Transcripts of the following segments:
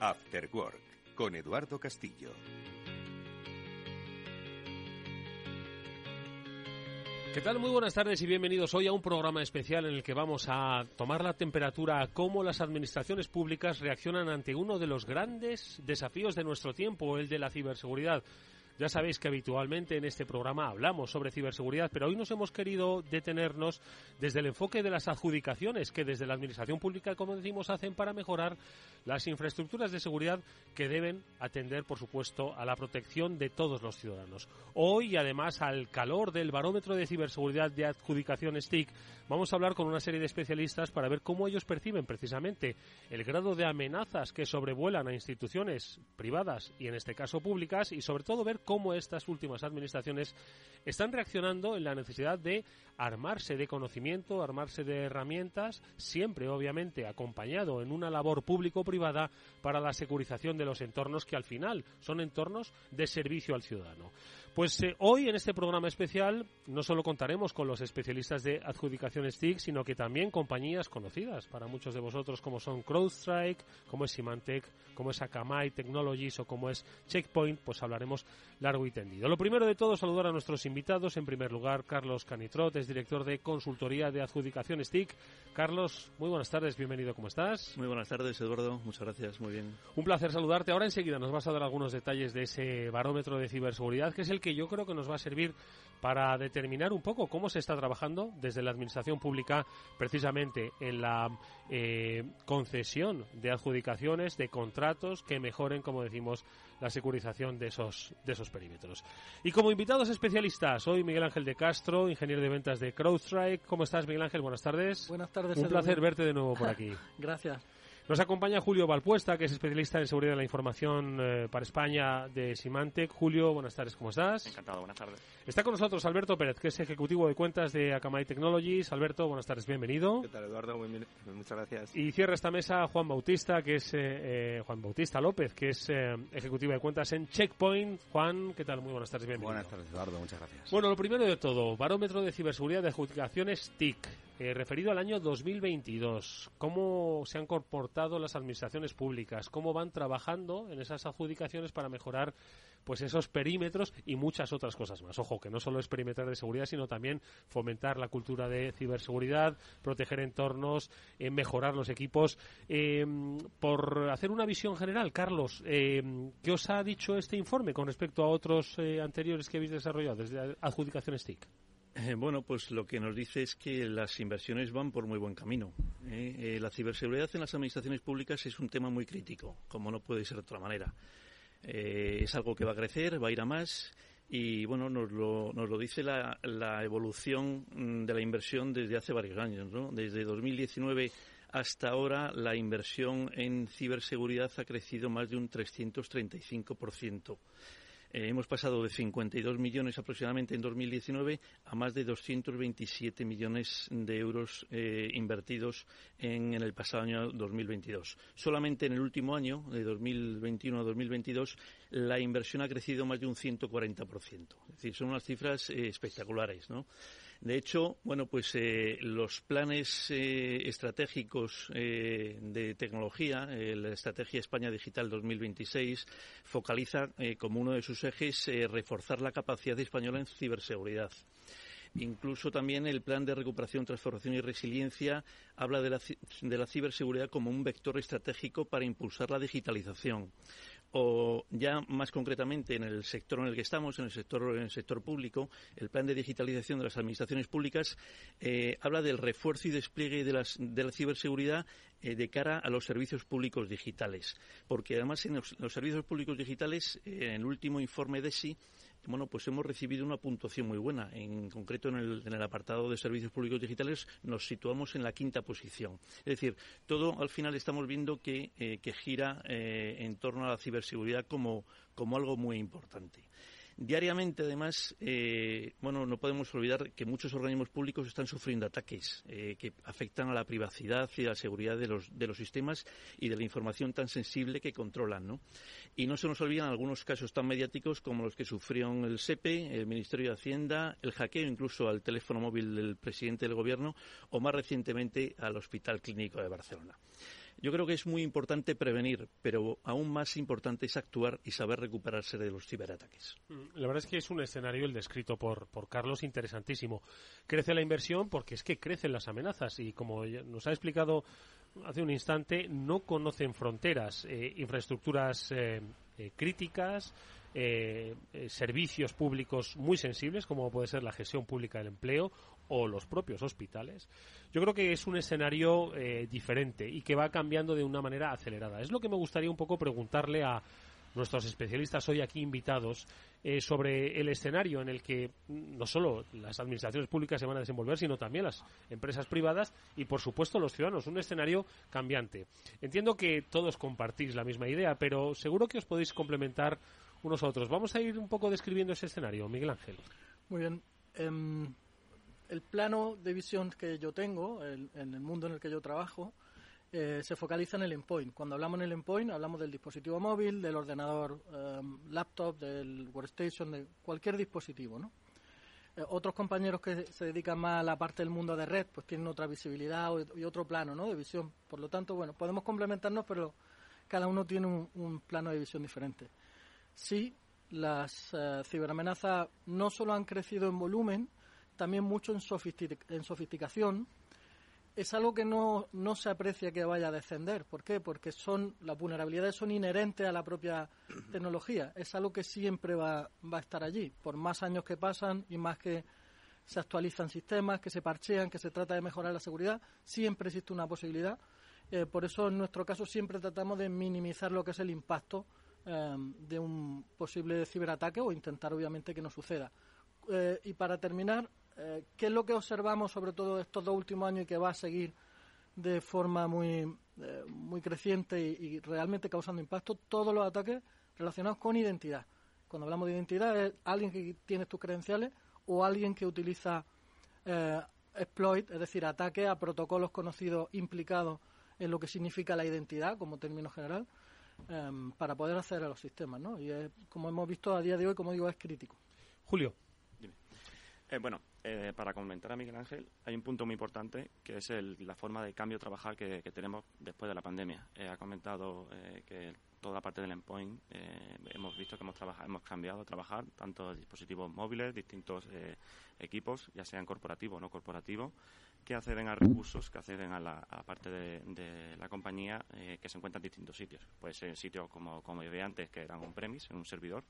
After Work con Eduardo Castillo. ¿Qué tal? Muy buenas tardes y bienvenidos hoy a un programa especial en el que vamos a tomar la temperatura a cómo las administraciones públicas reaccionan ante uno de los grandes desafíos de nuestro tiempo, el de la ciberseguridad. Ya sabéis que habitualmente en este programa hablamos sobre ciberseguridad, pero hoy nos hemos querido detenernos desde el enfoque de las adjudicaciones que desde la Administración Pública, como decimos, hacen para mejorar las infraestructuras de seguridad que deben atender, por supuesto, a la protección de todos los ciudadanos. Hoy, además, al calor del barómetro de ciberseguridad de adjudicación STIC, vamos a hablar con una serie de especialistas para ver cómo ellos perciben precisamente el grado de amenazas que sobrevuelan a instituciones privadas y, en este caso, públicas, y sobre todo ver cómo estas últimas administraciones están reaccionando en la necesidad de armarse de conocimiento, armarse de herramientas, siempre obviamente acompañado en una labor público-privada para la securización de los entornos que al final son entornos de servicio al ciudadano. Pues eh, hoy en este programa especial no solo contaremos con los especialistas de adjudicación STIC, sino que también compañías conocidas para muchos de vosotros como son CrowdStrike, como es Symantec, como es Akamai Technologies o como es Checkpoint, pues hablaremos largo y tendido. Lo primero de todo, saludar a nuestros invitados. En primer lugar, Carlos Canitrot, es director de consultoría de adjudicación STIC. Carlos, muy buenas tardes, bienvenido, ¿cómo estás? Muy buenas tardes, Eduardo, muchas gracias, muy bien. Un placer saludarte. Ahora enseguida nos vas a dar algunos detalles de ese barómetro de ciberseguridad, que es el que yo creo que nos va a servir para determinar un poco cómo se está trabajando desde la Administración Pública precisamente en la eh, concesión de adjudicaciones, de contratos que mejoren, como decimos, la securización de esos, de esos perímetros. Y como invitados especialistas, hoy Miguel Ángel de Castro, ingeniero de ventas de CrowdStrike. ¿Cómo estás, Miguel Ángel? Buenas tardes. Buenas tardes. Un placer verte de nuevo por aquí. Gracias. Nos acompaña Julio Valpuesta, que es especialista en seguridad de la información eh, para España de Symantec. Julio, buenas tardes, ¿cómo estás? Encantado, buenas tardes. Está con nosotros Alberto Pérez, que es ejecutivo de cuentas de Akamai Technologies. Alberto, buenas tardes, bienvenido. ¿Qué tal, Eduardo? Muy bien, muchas gracias. Y cierra esta mesa Juan Bautista, que es eh, eh, Juan Bautista López, que es eh, ejecutivo de cuentas en Checkpoint. Juan, ¿qué tal? Muy buenas tardes, bienvenido. Buenas tardes, Eduardo, muchas gracias. Bueno, lo primero de todo, barómetro de ciberseguridad de adjudicaciones TIC. Eh, referido al año 2022, ¿cómo se han comportado las administraciones públicas? ¿Cómo van trabajando en esas adjudicaciones para mejorar pues esos perímetros y muchas otras cosas más? Ojo, que no solo es perimetrar de seguridad, sino también fomentar la cultura de ciberseguridad, proteger entornos, eh, mejorar los equipos. Eh, por hacer una visión general, Carlos, eh, ¿qué os ha dicho este informe con respecto a otros eh, anteriores que habéis desarrollado desde adjudicaciones TIC? Eh, bueno, pues lo que nos dice es que las inversiones van por muy buen camino. ¿eh? Eh, la ciberseguridad en las administraciones públicas es un tema muy crítico, como no puede ser de otra manera. Es algo que va a crecer, va a ir a más y bueno, nos lo, nos lo dice la, la evolución mm, de la inversión desde hace varios años. ¿no? Desde 2019 hasta ahora la inversión en ciberseguridad ha crecido más de un 335%. Eh, hemos pasado de 52 millones aproximadamente en 2019 a más de 227 millones de euros eh, invertidos en, en, el pasado año 2022. Solamente en el último año, de 2021 a 2022, la inversión ha crecido más de un 140%. Es decir, son unas cifras eh, espectaculares, ¿no? De hecho, bueno, pues eh, los planes eh, estratégicos de tecnología, la Estrategia España Digital 2026, focaliza como uno de sus ejes reforzar la capacidad española en ciberseguridad. Incluso también el plan de recuperación, transformación y resiliencia habla de la, de la, ciberseguridad como un vector estratégico para impulsar la digitalización. O ya más concretamente en el sector en el que estamos, en el sector, en el sector público, el plan de digitalización de las administraciones públicas eh, habla del refuerzo y despliegue de, las, de la ciberseguridad eh, de cara a los servicios públicos digitales. Porque además en los, servicios públicos digitales, eh, en el último informe de SI, bueno, pues hemos recibido una puntuación muy buena. En concreto, en el, en el, apartado de servicios públicos digitales nos situamos en la quinta posición. Es decir, todo al final estamos viendo que, eh, gira eh, en torno a la ciberseguridad como algo muy importante. Diariamente, además, eh, bueno, no podemos olvidar que muchos organismos públicos están sufriendo ataques eh, que afectan a la privacidad y a la seguridad de los, de los sistemas y de la información tan sensible que controlan, ¿no? Y no se nos olvidan algunos casos tan mediáticos como los que sufrieron el SEPE, el Ministerio de Hacienda, el hackeo incluso al teléfono móvil del presidente del Gobierno o más recientemente al Hospital Clínico de Barcelona. Yo creo que es muy importante prevenir, pero aún más importante es actuar y saber recuperarse de los ciberataques. Mm, la verdad es que es un escenario, el descrito por, por Carlos, interesantísimo. Crece la inversión porque es que crecen las amenazas y como nos ha explicado hace un instante, no conocen fronteras, eh, infraestructuras eh, eh, críticas, servicios públicos muy sensibles, como puede ser la gestión pública del empleo o los propios hospitales. Yo creo que es un escenario diferente y que va cambiando de una manera acelerada. Es lo que me gustaría un poco preguntarle a, nuestros especialistas hoy aquí invitados eh, sobre el escenario en el que no solo las administraciones públicas se van a desenvolver, sino también las empresas privadas y, por supuesto, los ciudadanos. Un escenario cambiante. Entiendo que todos compartís la misma idea, pero seguro que os podéis complementar unos otros. Vamos a ir un poco describiendo ese escenario, Miguel Ángel. Muy bien. Em, el plano de visión que yo tengo en el mundo en el que yo trabajo eh, se focaliza en el endpoint. Cuando hablamos en el endpoint, hablamos del dispositivo móvil, del ordenador em, laptop, del workstation, de cualquier dispositivo, ¿no? Eh, otros compañeros que se dedican más a la parte del mundo de red, pues tienen otra visibilidad y otro plano, ¿no? De visión. Por lo tanto, bueno, podemos complementarnos, pero cada uno tiene un, plano de visión diferente. Sí, las eh, ciberamenazas no solo han crecido en volumen, también mucho en, en sofisticación es algo que no, no se aprecia que vaya a descender. ¿Por qué? Porque son las vulnerabilidades son inherentes a la propia tecnología. Es algo que siempre va, va a estar allí, por más años que pasan y más que se actualizan sistemas, que se parchean, que se trata de mejorar la seguridad, siempre existe una posibilidad. Eh, por eso, en nuestro caso, siempre tratamos de minimizar lo que es el impacto eh, de un posible ciberataque o intentar, obviamente, que no suceda. Eh, y para terminar, eh, ¿Qué es lo que observamos sobre todo estos dos últimos años y que va a seguir de forma muy, eh, muy creciente y, realmente causando impacto? Todos los ataques relacionados con identidad. Cuando hablamos de identidad es alguien que tiene tus credenciales o alguien que utiliza exploit, es decir, ataque a protocolos conocidos implicados en lo que significa la identidad como término general, em, para poder acceder a los sistemas. ¿no? Y como hemos visto a día de hoy, como digo, es crítico. Julio. Eh, bueno, eh, para comentar a Miguel Ángel, hay un punto muy importante que es la forma de cambio trabajar que, tenemos después de la pandemia. Eh, ha comentado que toda la parte del endpoint hemos visto que hemos, trabajado, hemos cambiado a trabajar tanto dispositivos móviles, distintos equipos, ya sean corporativos o no corporativos, que acceden a recursos, que acceden a la parte de, la compañía que se encuentran en distintos sitios. Puede ser sitios como, como antes, que eran un premise, en un servidor,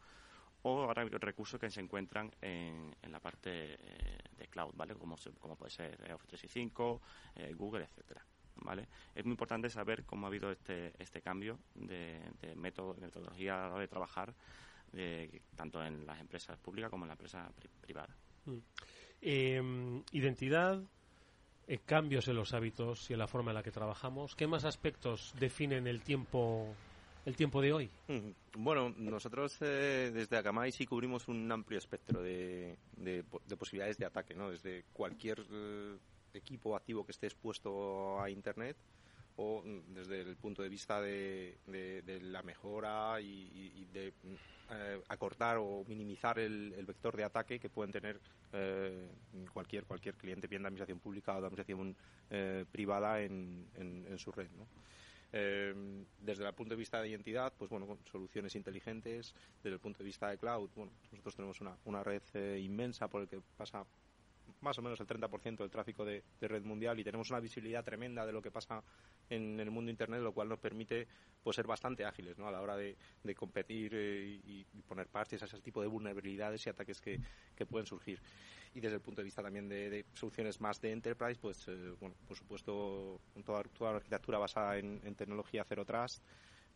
o ahora recursos que se encuentran en, en la parte eh, de cloud, ¿vale? Como, como puede ser eh, Office 365, eh, Google, etcétera. ¿Vale? Es muy importante saber cómo ha habido este, este cambio de, de método, metodología de trabajar tanto en las empresas públicas como en la empresa privada. Mm. Em, identidad, cambios en los hábitos y en la forma en la que trabajamos. ¿Qué más aspectos definen el tiempo el tiempo de hoy? Bueno, nosotros eh, desde Akamai sí cubrimos un amplio espectro de, posibilidades de ataque, ¿no? Desde cualquier eh, equipo activo que esté expuesto a Internet o mm, desde el punto de vista de, la mejora y, de eh, acortar o minimizar el, vector de ataque que pueden tener cualquier cualquier cliente, bien de administración pública o de administración privada en, su red. ¿no? Em, desde el punto de vista de identidad, pues bueno, soluciones inteligentes. Desde el punto de vista de cloud, bueno, nosotros tenemos una, una red eh, inmensa por el que pasa más o menos el 30% del tráfico de, red mundial y tenemos una visibilidad tremenda de lo que pasa en, el mundo Internet, lo cual nos permite pues, ser bastante ágiles ¿no? a la hora de, competir eh, y, poner parches a ese tipo de vulnerabilidades y ataques que, pueden surgir. Y desde el punto de vista también de, soluciones más de enterprise, pues eh, bueno, por supuesto, toda, toda la arquitectura basada en, en tecnología Zero Trust,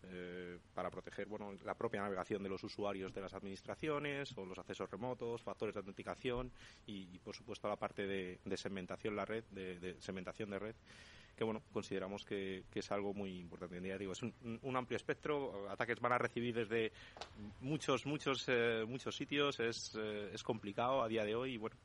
eh, para proteger bueno, la propia navegación de los usuarios de las administraciones o los accesos remotos, factores de autenticación y, por supuesto la parte de, segmentación la red, de, segmentación de red que bueno consideramos que, es algo muy importante día digo es un, amplio espectro ataques van a recibir desde muchos muchos eh, muchos sitios es, eh, es complicado a día de hoy y bueno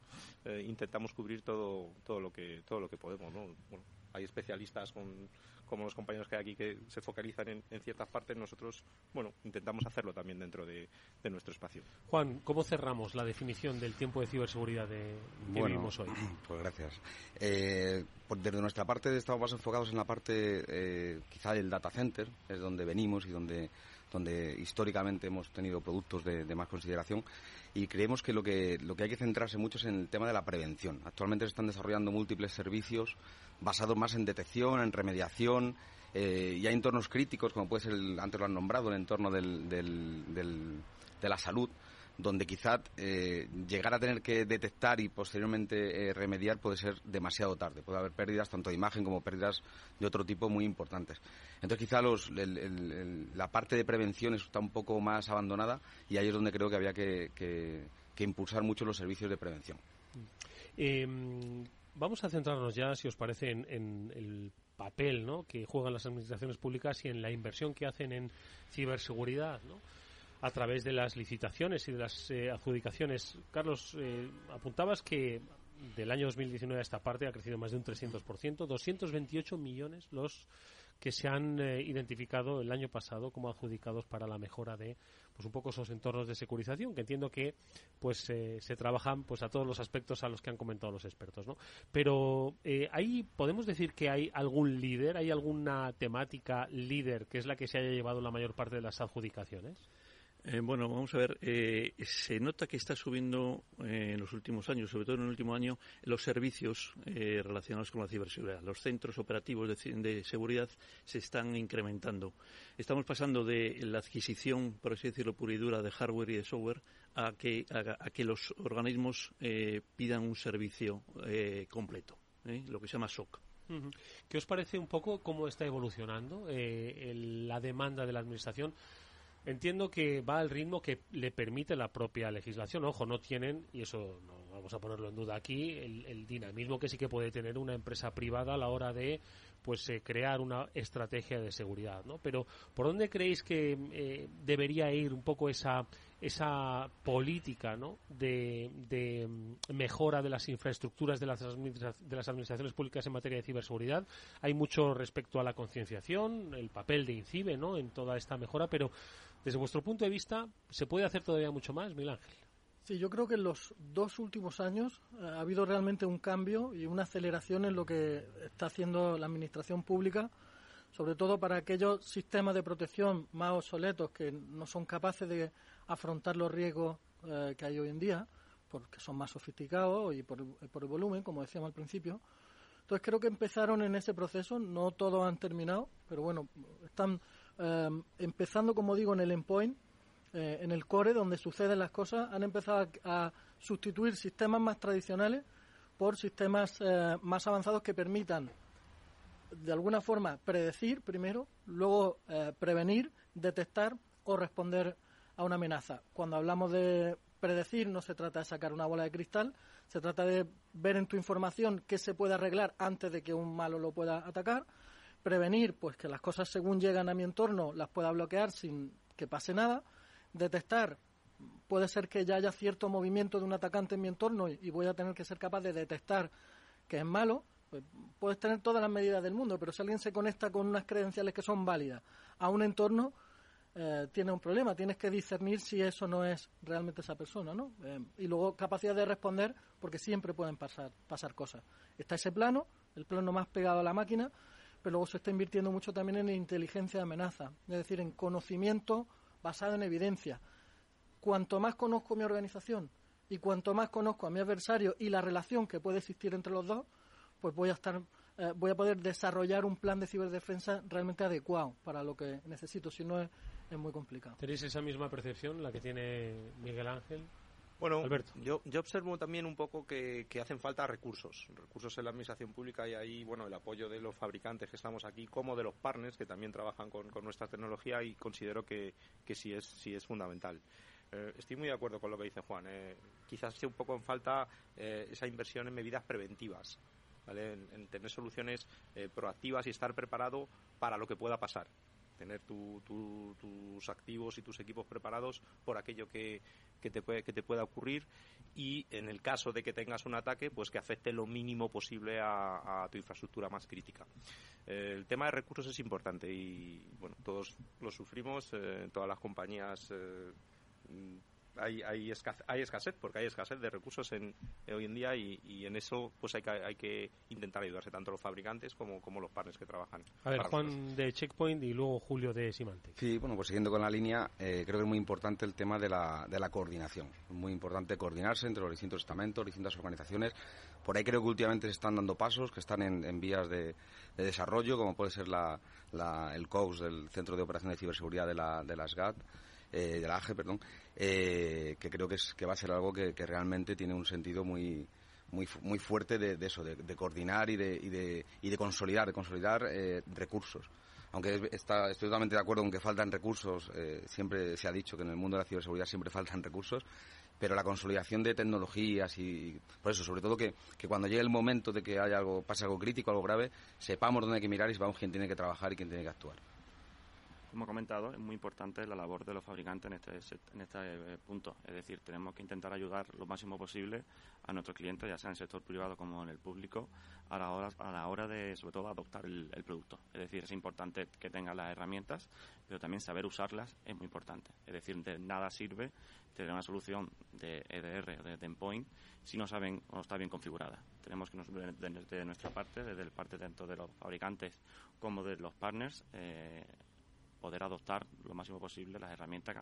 intentamos cubrir todo todo lo que todo lo que podemos ¿no? bueno, hay especialistas con, como los compañeros que hay aquí que se focalizan en, ciertas partes, nosotros, bueno, intentamos hacerlo también dentro de, nuestro espacio. Juan, ¿cómo cerramos la definición del tiempo de ciberseguridad de, que vivimos hoy? Pues gracias. Eh, pues desde nuestra parte estamos más enfocados en la parte eh, quizá del data center, es donde venimos y donde donde históricamente hemos tenido productos de, más consideración y creemos que lo, que lo que hay que centrarse mucho es en el tema de la prevención. Actualmente se están desarrollando múltiples servicios basados más en detección, en remediación eh, y hay entornos críticos, como puede ser, el, antes lo han nombrado, el entorno del, de la salud, donde quizá eh, llegar a tener que detectar y posteriormente eh, remediar puede ser demasiado tarde. Puede haber pérdidas tanto de imagen como pérdidas de otro tipo muy importantes. Entonces quizá los, la parte de prevención está un poco más abandonada y ahí es donde creo que había que, impulsar mucho los servicios de prevención. Vamos a centrarnos ya, si os parece, en, en el papel ¿no? que juegan las administraciones públicas y en la inversión que hacen en ciberseguridad. ¿no? a través de las licitaciones y de las eh, adjudicaciones. Carlos, eh, apuntabas que del año 2019 a esta parte ha crecido más de un 300%, 228 millones los que se han eh, identificado el año pasado como adjudicados para la mejora de pues un poco esos entornos de securización que entiendo que pues se trabajan pues a todos los aspectos a los que han comentado los expertos no pero ahí podemos decir que hay algún líder hay alguna temática líder que es la que se haya llevado la mayor parte de las adjudicaciones eh, bueno, vamos a ver. Eh, se nota que está subiendo eh, en los últimos años, sobre todo en el último año, los servicios relacionados con la ciberseguridad. Los centros operativos de, seguridad se están incrementando. Estamos pasando de la adquisición, por así decirlo, pura y dura de hardware y de software a que, a, que los organismos pidan un servicio completo, lo que se llama SOC. ¿Qué os parece un poco cómo está evolucionando la demanda de la Administración? Entiendo que va al ritmo que le permite la propia legislación. Ojo, no tienen, y eso no vamos a ponerlo en duda aquí, el, dinamismo que sí que puede tener una empresa privada a la hora de pues eh, crear una estrategia de seguridad, ¿no? Pero ¿por dónde creéis que eh, debería ir un poco esa esa política, ¿no? De, de, mm, mejora de las infraestructuras de las, de las administraciones públicas en materia de ciberseguridad. Hay mucho respecto a la concienciación, el papel de INCIBE, ¿no? En toda esta mejora, pero desde vuestro punto de vista, ¿se puede hacer todavía mucho más, Miguel Ángel? Sí, yo creo que en los dos últimos años eh, ha habido realmente un cambio y una aceleración en lo que está haciendo la administración pública, sobre todo para aquellos sistemas de protección más obsoletos que no son capaces de afrontar los riesgos eh, que hay hoy en día, porque son más sofisticados y por, por, el volumen, como decíamos al principio. Entonces creo que empezaron en ese proceso, no todos han terminado, pero bueno, están Em, empezando, como digo, en el endpoint, eh, en el core, donde suceden las cosas, han empezado a, sustituir sistemas más tradicionales por sistemas eh, más avanzados que permitan, de alguna forma, predecir primero, luego eh, prevenir, detectar o responder a una amenaza. Cuando hablamos de predecir, no se trata de sacar una bola de cristal, se trata de ver en tu información qué se puede arreglar antes de que un malo lo pueda atacar prevenir pues que las cosas según llegan a mi entorno las pueda bloquear sin que pase nada, detectar puede ser que ya haya cierto movimiento de un atacante en mi entorno y, voy a tener que ser capaz de detectar que es malo, pues, puedes tener todas las medidas del mundo, pero si alguien se conecta con unas credenciales que son válidas a un entorno, eh, tiene un problema. Tienes que discernir si eso no es realmente esa persona, ¿no? Eh, y luego capacidad de responder, porque siempre pueden pasar, pasar cosas. Está ese plano, el plano más pegado a la máquina, pero luego se está invirtiendo mucho también en inteligencia de amenaza, es decir, en conocimiento basado en evidencia. Cuanto más conozco mi organización y cuanto más conozco a mi adversario y la relación que puede existir entre los dos, pues voy a estar eh, voy a poder desarrollar un plan de ciberdefensa realmente adecuado para lo que necesito, si no es, es muy complicado. ¿Tenéis esa misma percepción, la que tiene Miguel Ángel? Bueno, Yo, yo observo también un poco que, hacen falta recursos, recursos en la administración pública y ahí, bueno, el apoyo de los fabricantes que estamos aquí, como de los partners que también trabajan con, nuestra tecnología y considero que, que sí, es, sí es fundamental. Eh, estoy muy de acuerdo con lo que dice Juan. Eh, quizás esté un poco en falta eh, esa inversión en medidas preventivas, ¿vale? en, tener soluciones proactivas y estar preparado para lo que pueda pasar. Tener tus activos y tus equipos preparados por aquello que, que, te puede, que te pueda ocurrir y en el caso de que tengas un ataque, pues que afecte lo mínimo posible a, tu infraestructura más crítica. Eh, el tema de recursos es importante y bueno, todos lo sufrimos, eh, todas las compañías eh, hay, hay, escasez, porque hay escasez de recursos en, hoy en día y, en eso pues hay que, hay que intentar ayudarse tanto los fabricantes como, como los partners que trabajan. A ver, Juan de Checkpoint y luego Julio de Simante. Sí, bueno, pues siguiendo con la línea, eh, creo que es muy importante el tema de la, de la coordinación. Muy importante coordinarse entre los distintos estamentos, distintas organizaciones. Por ahí creo que últimamente se están dando pasos que están en, vías de, desarrollo, como puede ser la, el COUS, del Centro de Operaciones de Ciberseguridad de la, de la SGAT, eh, de la AGE, perdón, eh, que creo que, es, que va a ser algo que, realmente tiene un sentido muy, muy, muy fuerte de, eso, de, coordinar y de, y de, y de consolidar, de consolidar eh, recursos. Aunque está, estoy totalmente de acuerdo con que faltan recursos, siempre se ha dicho que en el mundo de la ciberseguridad siempre faltan recursos, pero la consolidación de tecnologías y por eso sobre todo que, que, cuando llegue el momento de que haya algo pase algo crítico algo grave sepamos dónde hay que mirar y sepamos quién tiene que trabajar y quién tiene que actuar como he comentado, es muy importante la labor de los fabricantes en este, en este eh, punto. Es decir, tenemos que intentar ayudar lo máximo posible a nuestros clientes, ya sea en el sector privado como en el público, a la hora, a la hora de, sobre todo, adoptar el, producto. Es decir, es importante que tengan las herramientas, pero también saber usarlas es muy importante. Es decir, de nada sirve tener una solución de EDR, de endpoint, si no saben o no está bien configurada. Tenemos que, desde nuestra parte, desde el parte tanto de los fabricantes como de los partners, eh, poder adoptar lo máximo posible las herramientas eh,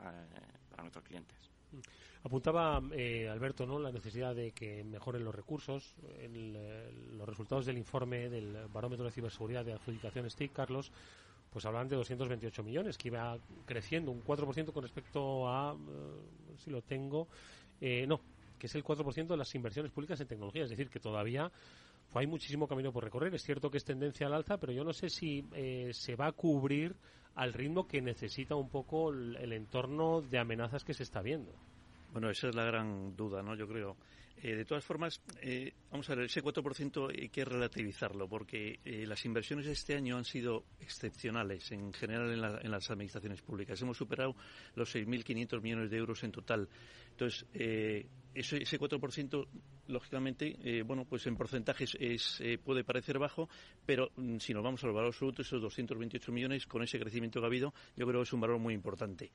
para nuestros clientes. Apuntaba eh, Alberto ¿no? la necesidad de que mejoren los recursos. los resultados del informe del barómetro de ciberseguridad de adjudicación STIC, Carlos, pues hablan de 228 millones, que iba creciendo un 4% con respecto a, eh, si lo tengo, no, que es el 4% de las inversiones públicas en tecnología. Es decir, que todavía pues, hay muchísimo camino por recorrer. Es cierto que es tendencia al alza, pero yo no sé si se va a cubrir al ritmo que necesita un poco el, entorno de amenazas que se está viendo. Bueno, esa es la gran duda, ¿no? Yo creo. Eh, de todas formas, eh, vamos a ver, ese 4% hay que relativizarlo, porque eh, las inversiones este año han sido excepcionales en general en, las administraciones públicas. Hemos superado los 6.500 millones de euros en total. Entonces, ese, ese 4%, lógicamente, eh, bueno, pues en porcentajes es, eh, puede parecer bajo, pero mm, si nos vamos al valor absoluto, esos 228 millones, con ese crecimiento que ha habido, yo creo que es un valor muy importante.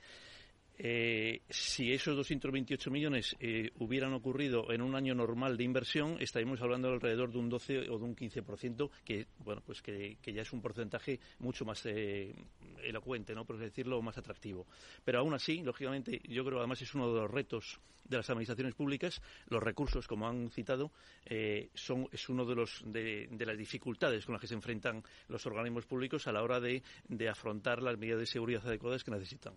Eh, si esos 228 millones eh, hubieran ocurrido en un año normal de inversión, estaríamos hablando de alrededor de un 12 o de un 15%, que bueno, pues que, ya es un porcentaje mucho más eh, elocuente, ¿no? por decirlo, más atractivo. Pero aún así, lógicamente, yo creo que además es uno de los retos de las administraciones públicas. Los recursos, como han citado, son es uno de los de, las dificultades con las que se enfrentan los organismos públicos a la hora de afrontar las medidas de seguridad adecuadas que necesitan.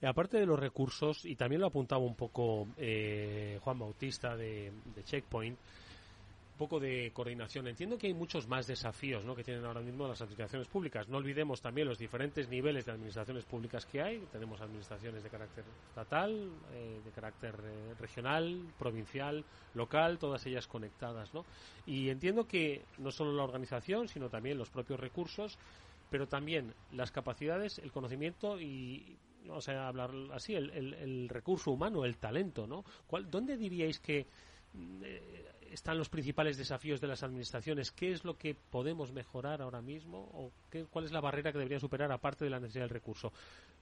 Eh, aparte de los recursos, y también lo apuntaba un poco eh, Juan Bautista de, Checkpoint, un poco de coordinación. Entiendo que hay muchos más desafíos ¿no? que tienen ahora mismo las administraciones públicas. No olvidemos también los diferentes niveles de administraciones públicas que hay. Tenemos administraciones de carácter estatal, eh, de carácter regional, provincial, local, todas ellas conectadas. ¿no? Y entiendo que no solo la organización, sino también los propios recursos, pero también las capacidades, el conocimiento y o sea, hablar así, el, el, recurso humano, el talento, ¿no? ¿Cuál, ¿Dónde diríais que mm, eh, están los principales desafíos de las administraciones? ¿Qué es lo que podemos mejorar ahora mismo? ¿O qué, cuál es la barrera que deberían superar aparte de la necesidad del recurso?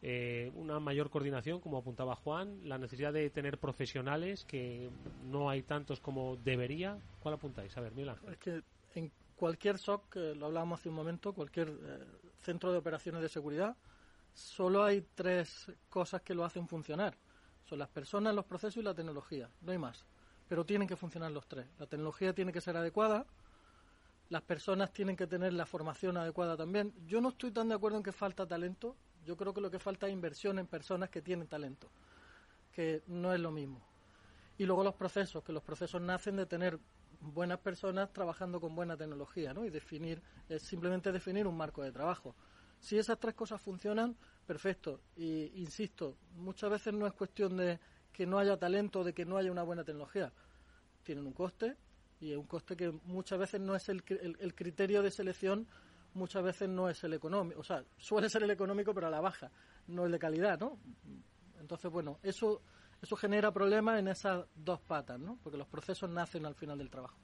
Eh, una mayor coordinación, como apuntaba Juan, la necesidad de tener profesionales, que no hay tantos como debería. ¿Cuál apuntáis? A ver, Miguel Es que en cualquier SOC, lo hablábamos hace un momento, cualquier eh, centro de operaciones de seguridad, solo hay tres cosas que lo hacen funcionar. Son las personas, los procesos y la tecnología. No hay más. Pero tienen que funcionar los tres. La tecnología tiene que ser adecuada, las personas tienen que tener la formación adecuada también. Yo no estoy tan de acuerdo en que falta talento. Yo creo que lo que falta es inversión en personas que tienen talento, que no es lo mismo. Y luego los procesos, que los procesos nacen de tener buenas personas trabajando con buena tecnología, ¿no? Y definir, es simplemente definir un marco de trabajo. Si esas tres cosas funcionan, perfecto. Y insisto, muchas veces no es cuestión de que no haya talento, de que no haya una buena tecnología. Tienen un coste y es un coste que muchas veces no es el, el, criterio de selección muchas veces no es el económico, o sea, suele ser el económico pero a la baja, no el de calidad, ¿no? Entonces, bueno, eso eso genera problemas en esas dos patas, ¿no? Porque los procesos nacen al final del trabajo.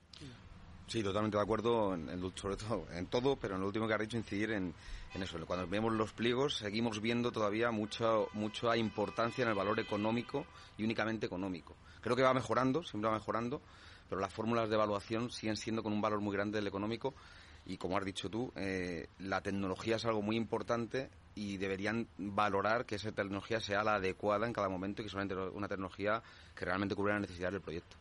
Sí, totalmente de acuerdo, en, sobre todo en todo, pero en lo último que ha dicho incidir en, eso. Cuando vemos los pliegos seguimos viendo todavía mucha, mucha importancia en el valor económico y únicamente económico. Creo que va mejorando, siempre va mejorando, pero las fórmulas de evaluación siguen siendo con un valor muy grande del económico y como has dicho tú, eh, la tecnología es algo muy importante y deberían valorar que esa tecnología sea la adecuada en cada momento y que sea una tecnología que realmente cubra las necesidades del proyecto.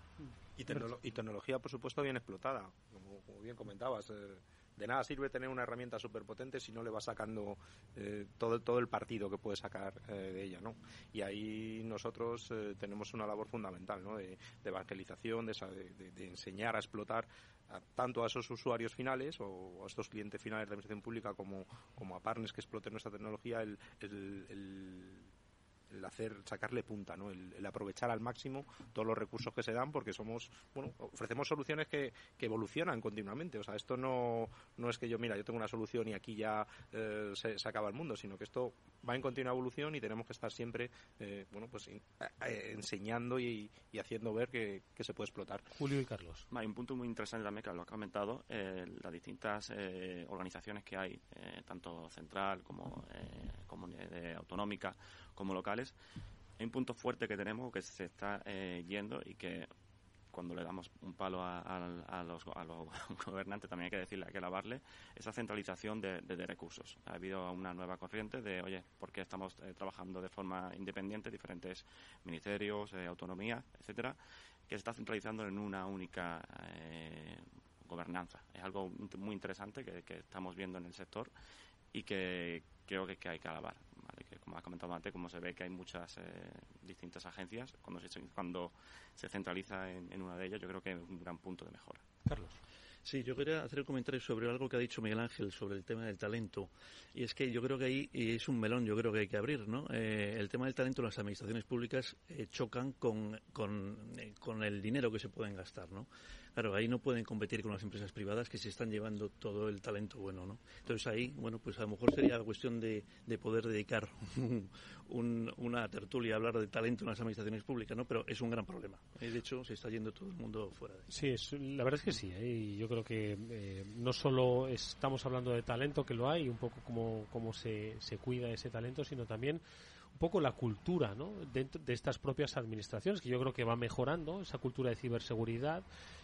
Y, tecnología, por supuesto, bien explotada, como, bien comentabas. Eh, de nada sirve tener una herramienta súper potente si no le vas sacando eh, todo, todo el partido que puedes sacar eh, de ella, ¿no? Y ahí nosotros tenemos una labor fundamental, ¿no? De, evangelización, de, de, enseñar a explotar tanto a esos usuarios finales o a estos clientes finales de la administración pública como, como a partners que exploten nuestra tecnología el el hacer sacarle punta, ¿no? El, aprovechar al máximo todos los recursos que se dan porque somos, bueno, ofrecemos soluciones que, que, evolucionan continuamente. O sea, esto no, no es que yo, mira, yo tengo una solución y aquí ya eh, se, acaba el mundo, sino que esto va en continua evolución y tenemos que estar siempre, eh, bueno, pues eh, enseñando y, haciendo ver que, se puede explotar. Julio y Carlos. Hay un punto muy interesante también que lo ha comentado, las distintas organizaciones que hay, tanto central como comunidad autonómica, como locales, hay un punto fuerte que tenemos que se está eh, yendo y que cuando le damos un palo a, los, gobernantes también hay que decirle, hay que lavarle, esa centralización de, recursos. Ha habido una nueva corriente de, oye, ¿por qué estamos eh, trabajando de forma independiente, diferentes ministerios, eh, autonomía, etcétera, que se está centralizando en una única gobernanza? Es algo muy interesante que, estamos viendo en el sector y que creo que hay que alabar como ha comentado antes, como se ve que hay muchas eh, distintas agencias, cuando se, cuando se centraliza en, una de ellas, yo creo que es un gran punto de mejora. Carlos. Sí, yo quería hacer un comentario sobre algo que ha dicho Miguel Ángel sobre el tema del talento. Y es que yo creo que ahí es un melón, yo creo que hay que abrir, ¿no? Eh, el tema del talento, las administraciones públicas eh, chocan con, con, con, el dinero que se pueden gastar, ¿no? Claro, ahí no pueden competir con las empresas privadas que se están llevando todo el talento bueno, ¿no? Entonces ahí, bueno, pues a lo mejor sería cuestión de, de poder dedicar una tertulia a hablar de talento en las administraciones públicas, ¿no? Pero es un gran problema. Eh, de hecho, se está yendo todo el mundo fuera de Sí, la verdad es que sí. ¿eh? Y yo creo que eh, no solo estamos hablando de talento, que lo hay, un poco como, cómo se, se cuida ese talento, sino también un poco la cultura ¿no? dentro de estas propias administraciones, que yo creo que va mejorando, esa cultura de ciberseguridad,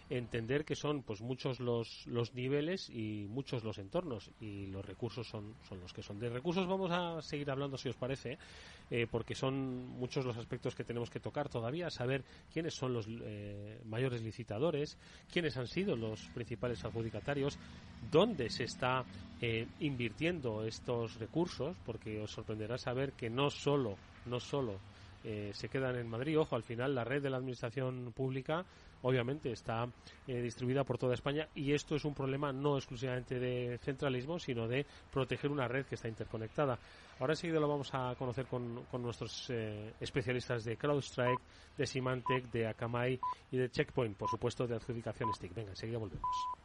entender que son pues muchos los, los niveles y muchos los entornos y los recursos son, son los que son. De recursos vamos a seguir hablando si os parece, eh, porque son muchos los aspectos que tenemos que tocar todavía, saber quiénes son los eh, mayores licitadores, quiénes han sido los principales adjudicatarios, dónde se está eh, invirtiendo estos recursos, porque os sorprenderá saber que no solo, no solo se quedan en Madrid, ojo, al final la red de la administración pública obviamente está eh, distribuida por toda España y esto es un problema no exclusivamente de centralismo, sino de proteger una red que está interconectada. Ahora enseguida lo vamos a conocer con, con nuestros eh, especialistas de CrowdStrike, de Symantec, de Akamai y de Checkpoint, por supuesto, de adjudicación STIC. Venga, enseguida volvemos.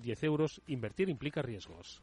10 euros. Invertir implica riesgos.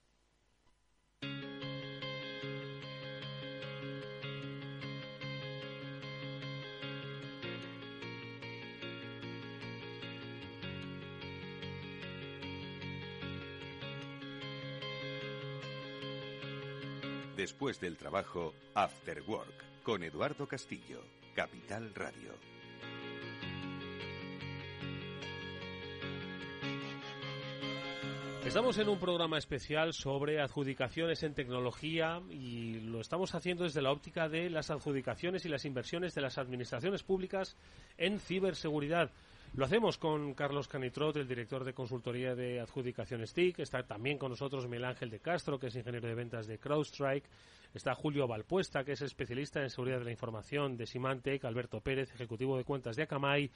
Después del trabajo, After Work, con Eduardo Castillo, Capital Radio. Estamos en un programa especial sobre adjudicaciones en tecnología y lo estamos haciendo desde la óptica de las adjudicaciones y las inversiones de las administraciones públicas en ciberseguridad. Lo hacemos con Carlos Canitrot, el director de consultoría de adjudicaciones TIC. Está también con nosotros Miguel Ángel de Castro, que es ingeniero de ventas de CrowdStrike. Está Julio Valpuesta, que es especialista en seguridad de la información de Symantec. Alberto Pérez, ejecutivo de cuentas de Akamai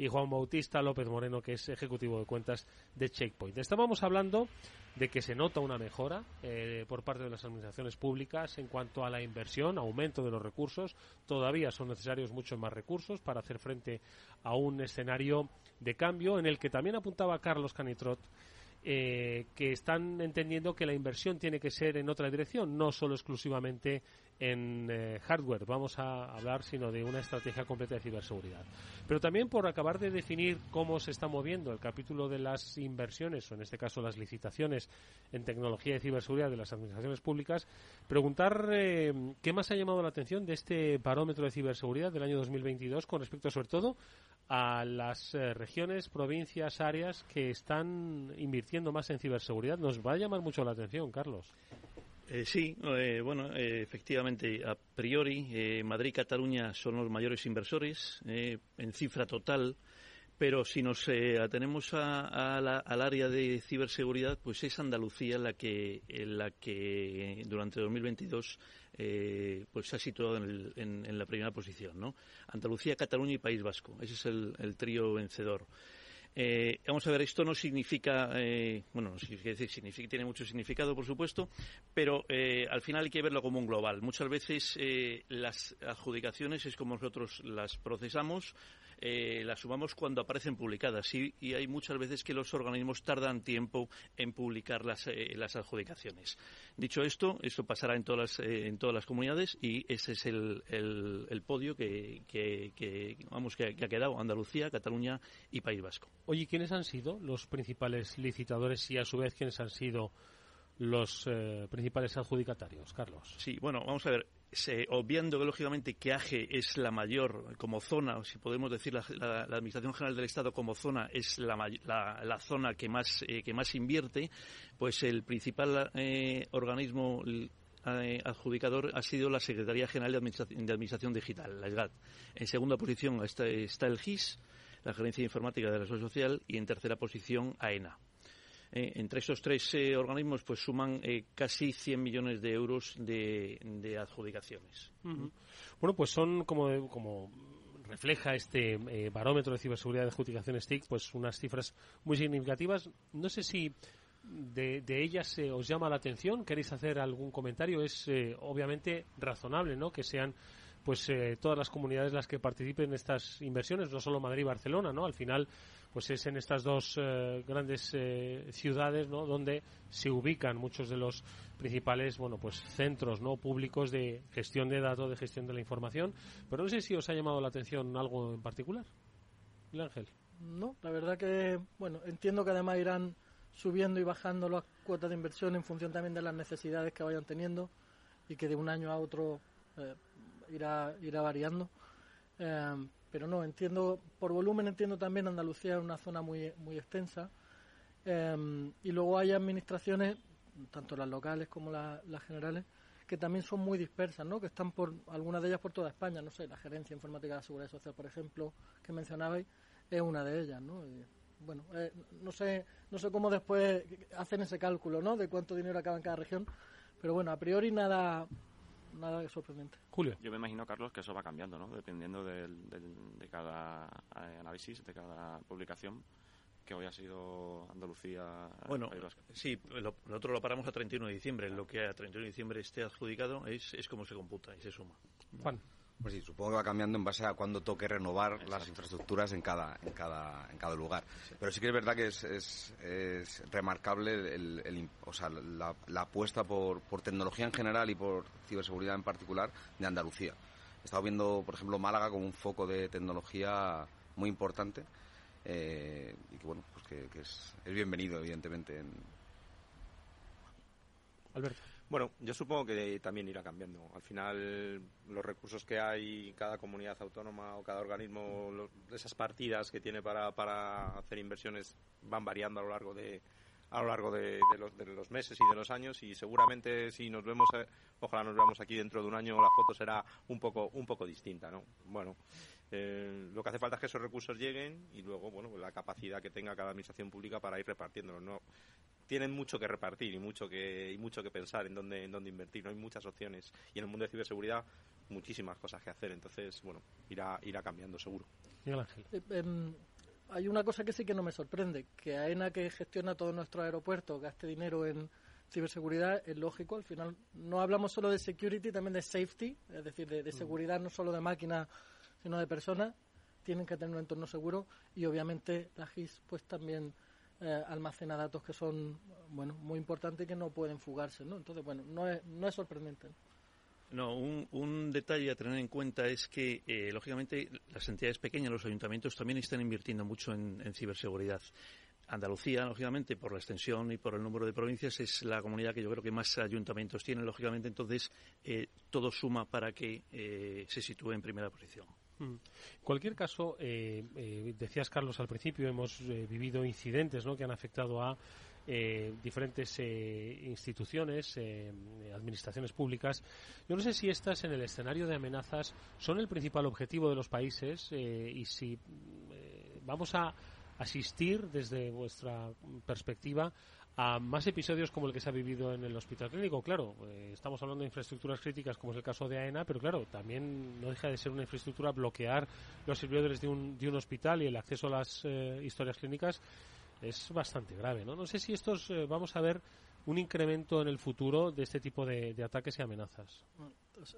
y Juan Bautista López Moreno, que es ejecutivo de cuentas de Checkpoint. Estábamos hablando de que se nota una mejora eh, por parte de las administraciones públicas en cuanto a la inversión, aumento de los recursos. Todavía son necesarios muchos más recursos para hacer frente a un escenario de cambio en el que también apuntaba Carlos Canitrot eh, que están entendiendo que la inversión tiene que ser en otra dirección, no solo exclusivamente en eh, hardware, vamos a hablar, sino de una estrategia completa de ciberseguridad. Pero también por acabar de definir cómo se está moviendo el capítulo de las inversiones, o en este caso las licitaciones en tecnología de ciberseguridad de las administraciones públicas, preguntar eh, qué más ha llamado la atención de este barómetro de ciberseguridad del año 2022 con respecto sobre todo a las eh, regiones, provincias, áreas que están invirtiendo más en ciberseguridad. Nos va a llamar mucho la atención, Carlos. Eh, sí, eh, bueno, efectivamente, a priori, Madrid y Cataluña son los mayores inversores en cifra total, pero si nos atenemos al área de ciberseguridad, pues es Andalucía la que, la que durante 2022 eh, pues se ha situado en, la primera posición, ¿no? Andalucía, Cataluña y País Vasco. Ese es el, trío vencedor. Eh, vamos a ver, esto no significa, eh, bueno, significa, tiene mucho significado, por supuesto, pero al final hay que verlo como un global. Muchas veces las adjudicaciones es como nosotros las procesamos, eh, las sumamos cuando aparecen publicadas y, hay muchas veces que los organismos tardan tiempo en publicar las, eh, las adjudicaciones. Dicho esto, esto pasará en todas las, eh, en todas las comunidades y ese es el, el, podio que, que, vamos, que, ha quedado Andalucía, Cataluña y País Vasco. Oye, ¿quiénes han sido los principales licitadores y a su vez quiénes han sido los principales adjudicatarios, Carlos? Sí, bueno, vamos a ver obviando que lógicamente que AGE es la mayor como zona, o si podemos decir la, Administración General del Estado como zona es la, zona que más, eh, que más invierte, pues el principal eh, organismo eh, adjudicador ha sido la Secretaría General de Administración, Digital, la SGAT. En segunda posición está, el GIS, la Gerencia Informática de la Seguridad Social, y en tercera posición AENA. Eh, entre esos tres eh, organismos pues suman eh, casi 100 millones de euros de, adjudicaciones. Bueno, pues son como, como refleja este barómetro de ciberseguridad de adjudicaciones TIC, pues unas cifras muy significativas. No sé si de, de ellas os llama la atención, queréis hacer algún comentario. Es obviamente razonable, ¿no? Que sean pues todas las comunidades las que participen en estas inversiones, no solo Madrid y Barcelona, ¿no? Al final pues es en estas dos eh, grandes eh, ciudades ¿no? donde se ubican muchos de los principales bueno pues centros no públicos de gestión de datos de gestión de la información pero no sé si os ha llamado la atención algo en particular el Ángel no la verdad que bueno entiendo que además irán subiendo y bajando las cuotas de inversión en función también de las necesidades que vayan teniendo y que de un año a otro eh, irá irá variando pero no, entiendo, por volumen entiendo también Andalucía es una zona muy, muy extensa. Em, y luego hay administraciones, tanto las locales como las generales, que también son muy dispersas, ¿no? Que están por, algunas de ellas por toda España, no sé, la Gerencia Informática de la Seguridad Social, por ejemplo, que mencionabais, es una de ellas, ¿no? bueno, eh, no sé, no sé cómo después hacen ese cálculo, ¿no? De cuánto dinero acaba en cada región, pero bueno, a priori nada, nada sorprendente. Julio. Yo me imagino, Carlos, que eso va cambiando, ¿no? Dependiendo de cada eh, análisis, de cada publicación que hoy ha sido Andalucía. Bueno, sí, lo, nosotros lo paramos a 31 de diciembre. Lo que a 31 de diciembre esté adjudicado es, es como se computa y se suma. Juan. Pues sí, supongo que va cambiando en base a cuando toque renovar las infraestructuras en cada, en cada, en cada lugar. Pero sí que es verdad que es, es, remarcable el, o sea, la, apuesta por, por tecnología en general y por ciberseguridad en particular de Andalucía. He estado viendo, por ejemplo, Málaga como un foco de tecnología muy importante eh, y que, bueno, pues que, es, es bienvenido, evidentemente. En... Alberto. Bueno, yo supongo que también irá cambiando. Al final, los recursos que hay cada comunidad autónoma o cada organismo, esas partidas que tiene para, para hacer inversiones van variando a lo largo de, a lo largo de, los, de, los, meses y de los años. Y seguramente si nos vemos eh, ojalá nos veamos aquí dentro de un año la foto será un poco un poco distinta no bueno eh, lo que hace falta es que esos recursos lleguen y luego bueno la capacidad que tenga cada administración pública para ir repartiéndolos no tienen mucho que repartir y mucho que y mucho que pensar en dónde en dónde invertir no hay muchas opciones. Y en el mundo de ciberseguridad muchísimas cosas que hacer. Entonces bueno irá irá cambiando seguro. Miguel Ángel. Eh, em, hay una cosa que sí que no me sorprende, que AENA que gestiona todos nuestros aeropuertos gaste dinero en ciberseguridad es lógico, al final no hablamos solo de security, también de safety, es decir, de, mm. seguridad no solo de máquinas, sino de personas, tienen que tener un entorno seguro. Y obviamente la GIS pues también eh, almacena datos que son bueno muy importantes y que no pueden fugarse, ¿no? Entonces, bueno, no es, no es sorprendente. No, un, detalle a tener en cuenta es que, eh, lógicamente, las entidades pequeñas, los ayuntamientos, también están invirtiendo mucho en, ciberseguridad. Andalucía, lógicamente, por la extensión y por el número de provincias, es la comunidad que yo creo que más ayuntamientos tiene, lógicamente, entonces eh, todo suma para que eh, se sitúe en primera posición. Mm. En cualquier caso, decías, Carlos, al principio hemos vivido incidentes que han afectado a eh, diferentes eh, instituciones, eh, administraciones públicas. Yo no sé si estas en el escenario de amenazas son el principal objetivo de los países y si vamos a asistir desde vuestra perspectiva a más episodios como el que se ha vivido en el hospital clínico. Claro, estamos hablando de infraestructuras críticas como es el caso de AENA, pero claro, también no deja de ser una infraestructura bloquear los servidores de un, de un hospital y el acceso a las historias clínicas es bastante grave, ¿no? Sé si estos eh, vamos a ver un incremento en el futuro de este tipo de, ataques y amenazas.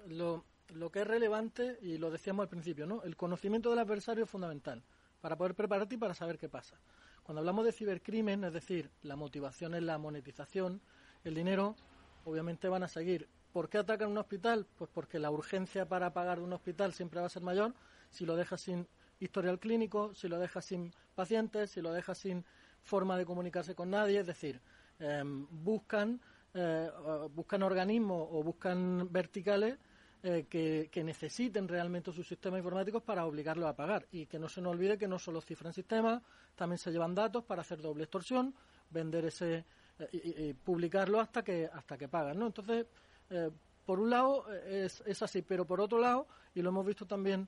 lo, lo, que es relevante, y lo decíamos al principio, ¿no? El conocimiento del adversario es fundamental para poder prepararte y para saber qué pasa. Cuando hablamos de cibercrimen, es decir, la motivación es la monetización, el dinero, obviamente van a seguir. ¿Por qué atacan un hospital? Pues porque la urgencia para pagar de un hospital siempre va a ser mayor si lo dejas sin historial clínico, si lo dejas sin pacientes, si lo dejas sin forma de comunicarse con nadie, es decir, em, buscan, eh, buscan organismos o buscan verticales eh, que, necesiten realmente sus sistemas informáticos para obligarlos a pagar. Y que no se nos olvide que no solo cifran sistemas, también se llevan datos para hacer doble extorsión, vender ese eh, y, publicarlo hasta que hasta que pagan, ¿no? Entonces, por un lado es, es así, pero por otro lado, y lo hemos visto también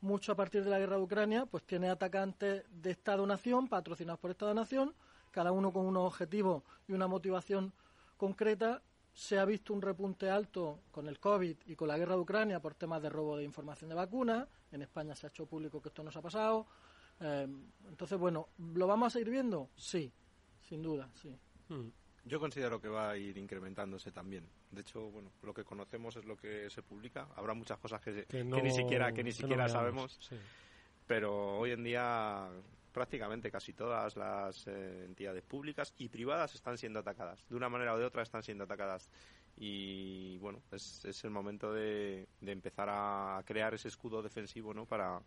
mucho a partir de la guerra de Ucrania, pues tiene atacantes de Estado-Nación, patrocinados por Estado-Nación, cada uno con unos objetivos y una motivación concreta. Se ha visto un repunte alto con el COVID y con la guerra de Ucrania por temas de robo de información de vacunas. En España se ha hecho público que esto nos ha pasado. Eh, entonces, bueno, ¿lo vamos a seguir viendo? Sí, sin duda, sí. Hmm. Yo considero que va a ir incrementándose también. De hecho, bueno, lo que conocemos es lo que se publica. Habrá muchas cosas que, ni siquiera que ni siquiera sabemos. Pero hoy en día prácticamente casi todas las eh, entidades públicas y privadas están siendo atacadas. De una manera o de otra están siendo atacadas. Y bueno, es, es el momento de, de empezar a crear ese escudo defensivo ¿no? para,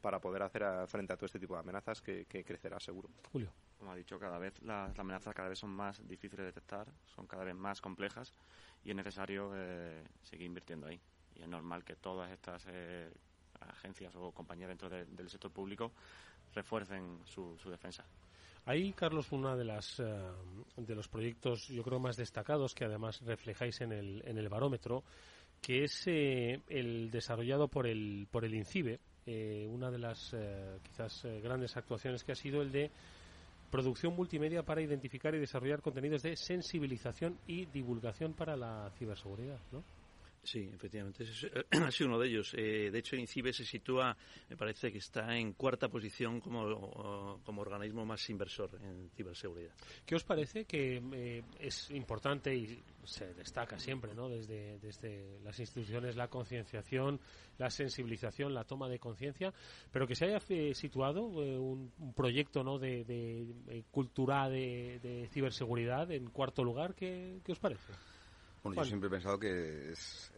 para poder hacer frente a todo este tipo de amenazas que, crecerá seguro. Julio. Como ha dicho, cada vez las, amenazas cada vez son más difíciles de detectar, son cada vez más complejas y es necesario eh, seguir invirtiendo ahí. Y es normal que todas estas eh, agencias o compañías dentro del sector público refuercen su, defensa. Ahí, Carlos, uno de, las, eh, de los proyectos, yo creo, más destacados que además reflejáis en el, en el barómetro, que es el desarrollado por el, por el INCIBE, eh, una de las eh, quizás eh, grandes actuaciones que ha sido el de producción multimedia para identificar y desarrollar contenidos de sensibilización y divulgación para la ciberseguridad, ¿no? Sí, efectivamente, ha sido uno de ellos. Eh, de hecho, INCIBE se sitúa, me parece que está en cuarta posición como, como organismo más inversor en ciberseguridad. ¿Qué os parece que eh, es importante y se destaca siempre, ¿no? Desde, desde las instituciones la concienciación, la sensibilización, la toma de conciencia, pero que se haya eh, situado un, proyecto, ¿no? De, de cultura de, de, ciberseguridad en cuarto lugar, ¿qué, qué os parece? Bueno, yo siempre he pensado que es,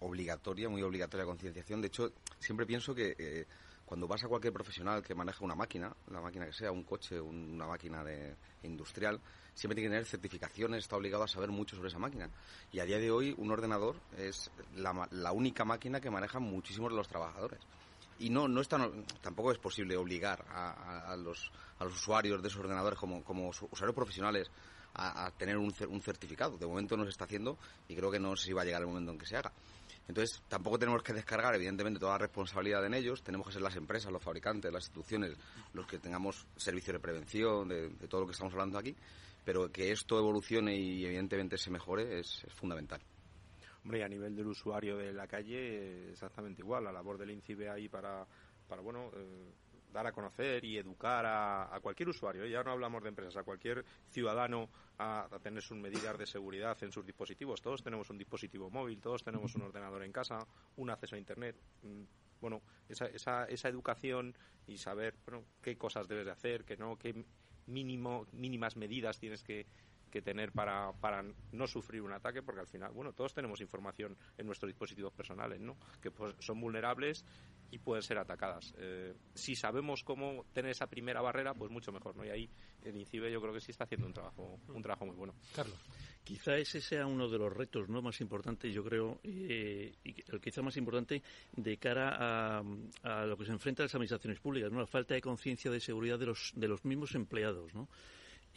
obligatoria, muy obligatoria la concienciación. De hecho, siempre pienso que eh, cuando vas a cualquier profesional que maneja una máquina, la máquina que sea, un coche, una máquina de, industrial, siempre tiene que tener certificaciones, está obligado a saber mucho sobre esa máquina. Y a día de hoy un ordenador es la, la única máquina que manejan muchísimos de los trabajadores y no no tampoco es posible obligar a, los, a los usuarios de esos ordenadores como, como usuarios profesionales a, tener un, un, certificado. De momento no se está haciendo y creo que no sé si va a llegar el momento en que se haga. Entonces, tampoco tenemos que descargar, evidentemente, toda la responsabilidad en ellos. Tenemos que ser las empresas, los fabricantes, las instituciones, los que tengamos servicios de prevención, de, todo lo que estamos hablando aquí. Pero que esto evolucione y, evidentemente, se mejore es, fundamental. Hombre, y a nivel del usuario de la calle, exactamente igual. La labor del INCIBE ahí para, para bueno, eh, dar a conocer y educar a, cualquier usuario, ¿eh? ya no hablamos de empresas, a cualquier ciudadano a, tener sus medidas de seguridad en sus dispositivos. Todos tenemos un dispositivo móvil, todos tenemos un ordenador en casa, un acceso a Internet. Mm, bueno, esa, esa, esa educación y saber bueno, qué cosas debes de hacer, qué no, qué mínimo, mínimas medidas tienes que, que tener para, para no sufrir un ataque, porque al final, bueno, todos tenemos información en nuestros dispositivos personales, ¿no? Que pues, son vulnerables y pueden ser atacadas. Eh, si sabemos cómo tener esa primera barrera, pues mucho mejor, ¿no? Y ahí el INCIBE yo creo que sí está haciendo un trabajo, un trabajo muy bueno. Carlos. Quizá ese sea uno de los retos no más importantes, yo creo, eh, y el quizá más importante de cara a, a, lo que se enfrenta las administraciones públicas, ¿no? La falta de conciencia de seguridad de los, de los mismos empleados, ¿no?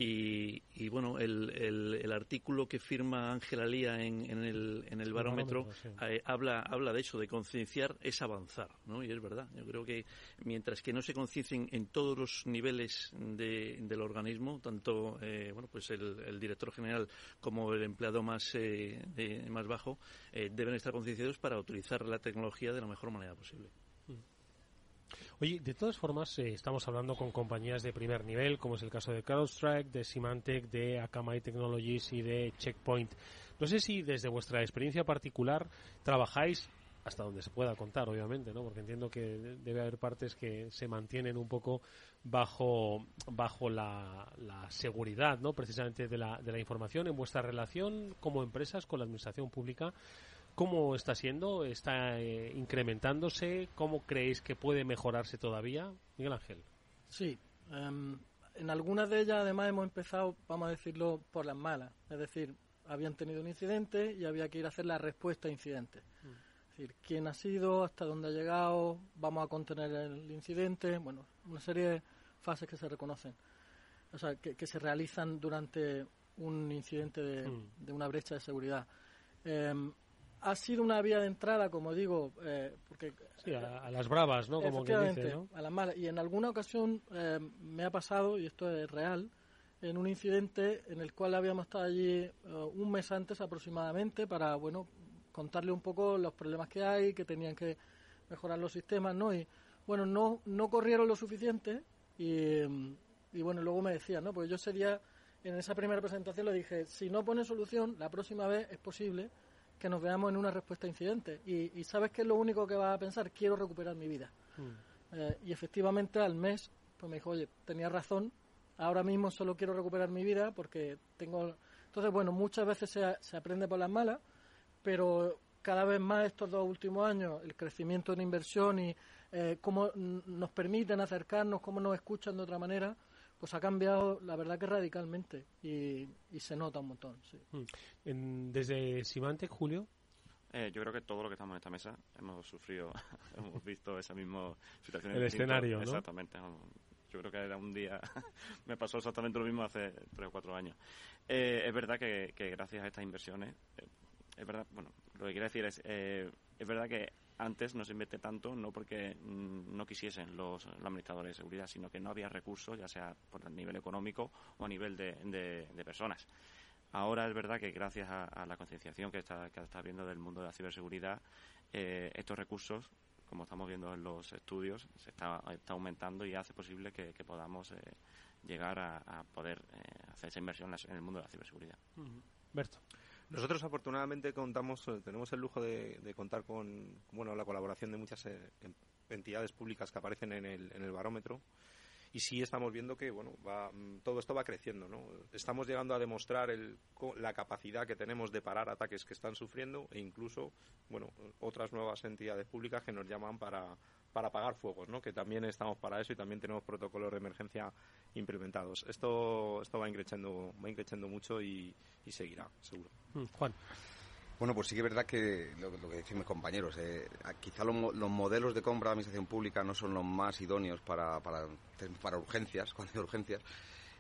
Y, bueno, el, el, artículo que firma Ángela Lía en, en, el, en el barómetro, eh, habla, habla de eso, de concienciar es avanzar, ¿no? Y es verdad. Yo creo que mientras que no se conciencien en todos los niveles de, del organismo, tanto eh, bueno, pues el, director general como el empleado más, eh, más bajo, deben estar concienciados para utilizar la tecnología de la mejor manera posible. Oye, de todas formas, eh, estamos hablando con compañías de primer nivel, como es el caso de CrowdStrike, de Symantec, de Akamai Technologies y de Checkpoint. No sé si desde vuestra experiencia particular trabajáis hasta donde se pueda contar, obviamente, ¿no? Porque entiendo que debe haber partes que se mantienen un poco bajo bajo la, la seguridad, ¿no? Precisamente de la, de la información en vuestra relación como empresas con la administración pública. ¿Cómo está siendo? ¿Está eh, incrementándose? ¿Cómo creéis que puede mejorarse todavía? Miguel Ángel. Sí. Em, en algunas de ellas, además, hemos empezado, vamos a decirlo, por las malas. Es decir, habían tenido un incidente y había que ir a hacer la respuesta a incidentes. Mm. Es decir, quién ha sido, hasta dónde ha llegado, vamos a contener el incidente. Bueno, una serie de fases que se reconocen. O sea, que, se realizan durante un incidente de, mm. de una brecha de seguridad. Eh, ha sido una vía de entrada, como digo, eh, porque sí, a, las bravas, ¿no? Como que dice, ¿no? a las malas. Y en alguna ocasión eh, me ha pasado, y esto es real, en un incidente en el cual habíamos estado allí eh, un mes antes aproximadamente para, bueno, contarle un poco los problemas que hay, que tenían que mejorar los sistemas, ¿no? Y bueno, no no corrieron lo suficiente y, y bueno, luego me decían, ¿no? Pues yo ese día en esa primera presentación le dije, si no pone solución, la próxima vez es posible que nos veamos en una respuesta a incidente. Y, sabes que es lo único que vas a pensar, quiero recuperar mi vida. Mm. Eh, y efectivamente al mes, pues me dijo, oye, tenía razón, ahora mismo solo quiero recuperar mi vida porque tengo... Entonces, bueno, muchas veces se, se aprende por las malas, pero cada vez más estos dos últimos años, el crecimiento en inversión y eh, cómo nos permiten acercarnos, cómo nos escuchan de otra manera, pues ha cambiado, la verdad que radicalmente y, se nota un montón. Sí. Hmm. desde Symantec, Julio. Eh, yo creo que todo lo que estamos en esta mesa hemos sufrido, hemos visto esa misma situación. El escenario, ¿no? Exactamente. Yo creo que era un día, me pasó exactamente lo mismo hace tres o cuatro años. Eh, es verdad que, gracias a estas inversiones, eh, es verdad, bueno, lo que quiero decir es, es verdad que antes no se invierte tanto, no porque mm, no quisiesen los, administradores de seguridad, sino que no había recursos, ya sea por el nivel económico o a nivel de, personas. Ahora es verdad que gracias a, la concienciación que está, que está habiendo del mundo de la ciberseguridad, eh, estos recursos, como estamos viendo en los estudios, se está, aumentando y hace posible que, podamos eh, llegar a, poder eh, hacer esa inversión en el mundo de la ciberseguridad. Berto. Nosotros afortunadamente contamos, eh, tenemos el lujo de, contar con bueno, la colaboración de muchas eh, entidades públicas que aparecen en el, en el barómetro. Y sí estamos viendo que bueno va, mm, todo esto va creciendo no estamos llegando a demostrar el, la capacidad que tenemos de parar ataques que están sufriendo e incluso bueno otras nuevas entidades públicas que nos llaman para para apagar fuegos, ¿no? que también estamos para eso y también tenemos protocolos de emergencia implementados. Esto, esto va increciendo, va increciendo mucho y, seguirá, seguro. Mm, Juan. Bueno, pues sí que es verdad que lo, que dicen mis compañeros, eh, quizá los, modelos de compra de administración pública no son los más idóneos para, para, para urgencias, cuando hay urgencias,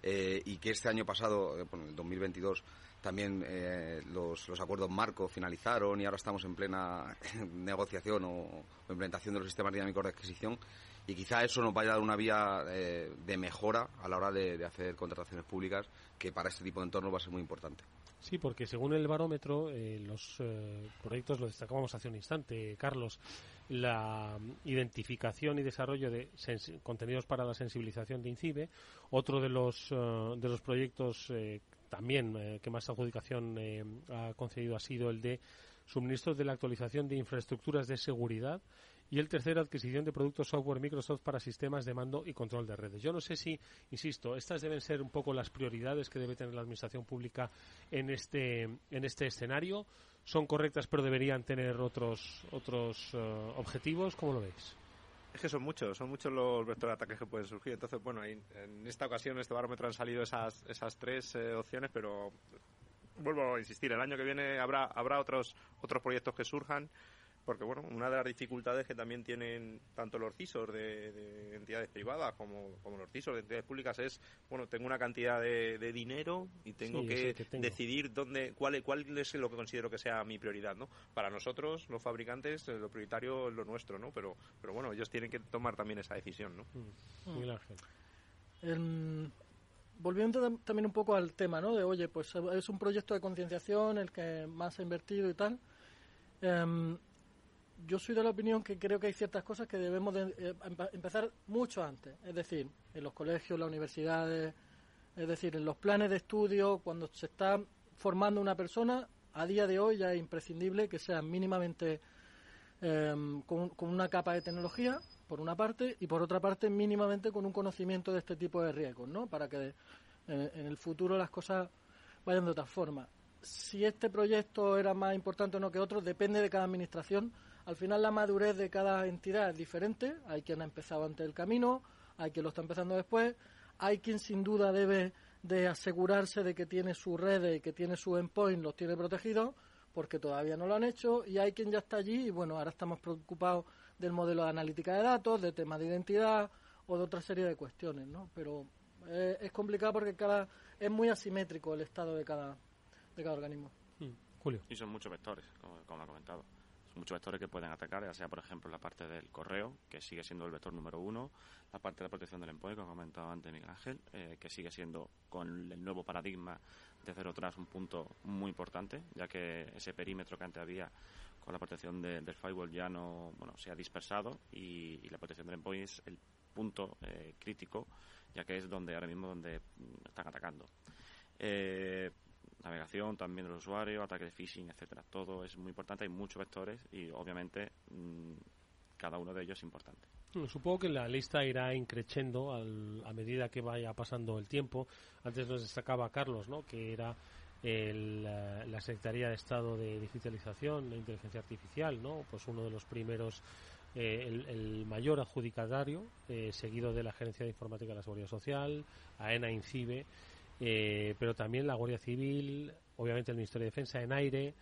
eh, y que este año pasado, eh, en el 2022, también eh, los, los, acuerdos marco finalizaron y ahora estamos en plena negociación o, implementación de los sistemas dinámicos de adquisición y quizá eso nos vaya a dar una vía eh, de mejora a la hora de, hacer contrataciones públicas que para este tipo de entornos va a ser muy importante. Sí, porque según el barómetro, eh, los proyectos, lo destacábamos hace un instante, Carlos, la identificación y desarrollo de contenidos para la sensibilización de INCIBE, otro de los, de los proyectos también eh, que más adjudicación eh, ha concedido ha sido el de suministros de la actualización de infraestructuras de seguridad y el tercero, adquisición de productos software Microsoft para sistemas de mando y control de redes. Yo no sé si, insisto, estas deben ser un poco las prioridades que debe tener la Administración Pública en este, en este escenario. Son correctas, pero deberían tener otros, otros eh, objetivos. ¿Cómo lo veis? Es que son muchos, son muchos los vectores de ataques que pueden surgir. Entonces, bueno, en esta ocasión, en este barómetro han salido esas, esas tres eh, opciones, pero vuelvo a insistir, el año que viene habrá, habrá otros, otros proyectos que surjan porque bueno, una de las dificultades que también tienen tanto los CISOs de, entidades privadas como, los CISOs de entidades públicas es, bueno, tengo una cantidad de, dinero y tengo que, decidir dónde, cuál, cuál es lo que considero que sea mi prioridad, ¿no? Para nosotros, los fabricantes, lo prioritario es lo nuestro, ¿no? Pero, pero bueno, ellos tienen que tomar también esa decisión, ¿no? Mm. volviendo también un poco al tema, ¿no? De, oye, pues es un proyecto de concienciación el que más ha invertido y tal. Em, yo soy de la opinión que creo que hay ciertas cosas que debemos de, eh, empezar mucho antes, es decir, en los colegios, las universidades, es decir, en los planes de estudio, cuando se está formando una persona, a día de hoy ya es imprescindible que sea mínimamente em, con, una capa de tecnología, por una parte, y por otra parte, mínimamente con un conocimiento de este tipo de riesgos, ¿no? Para que eh, en el futuro las cosas vayan de otra forma. Si este proyecto era más importante o no que otro, depende de cada administración al final la madurez de cada entidad es diferente. Hay quien ha empezado antes el camino, hay quien lo está empezando después, hay quien sin duda debe de asegurarse de que tiene su red y que tiene su endpoint, los tiene protegidos, porque todavía no lo han hecho, y hay quien ya está allí y bueno, ahora estamos preocupados del modelo de analítica de datos, de temas de identidad o de otra serie de cuestiones, ¿no? Pero eh, es complicado porque cada es muy asimétrico el estado de cada de cada organismo. Hmm. Julio. Y son muchos vectores, como ha comentado muchos vectores que pueden atacar, ya sea, por ejemplo, la parte del correo, que sigue siendo el vector número uno, la parte de la protección del endpoint, como ha comentado antes Miguel Ángel, eh, que sigue siendo, con el nuevo paradigma de cero tras, un punto muy importante, ya que ese perímetro que antes había con la protección del firewall ya no, bueno, se ha dispersado y, la protección del endpoint es el punto eh, crítico, ya que es donde ahora mismo donde mm, están atacando. Eh, navegación también del usuario, ataque de phishing, etcétera. Todo es muy importante, hay muchos vectores y obviamente mm, cada uno de ellos es importante. supongo que la lista irá increciendo a medida que vaya pasando el tiempo. Antes nos destacaba Carlos, ¿no? que era la Secretaría de Estado de Digitalización e Inteligencia Artificial, ¿no? pues uno de los primeros eh, el, mayor adjudicatario, eh, seguido de la Agencia de Informática de la Seguridad Social, AENA, INCIBE, eh, pero también la Guardia Civil, obviamente el Ministerio de Defensa en aire,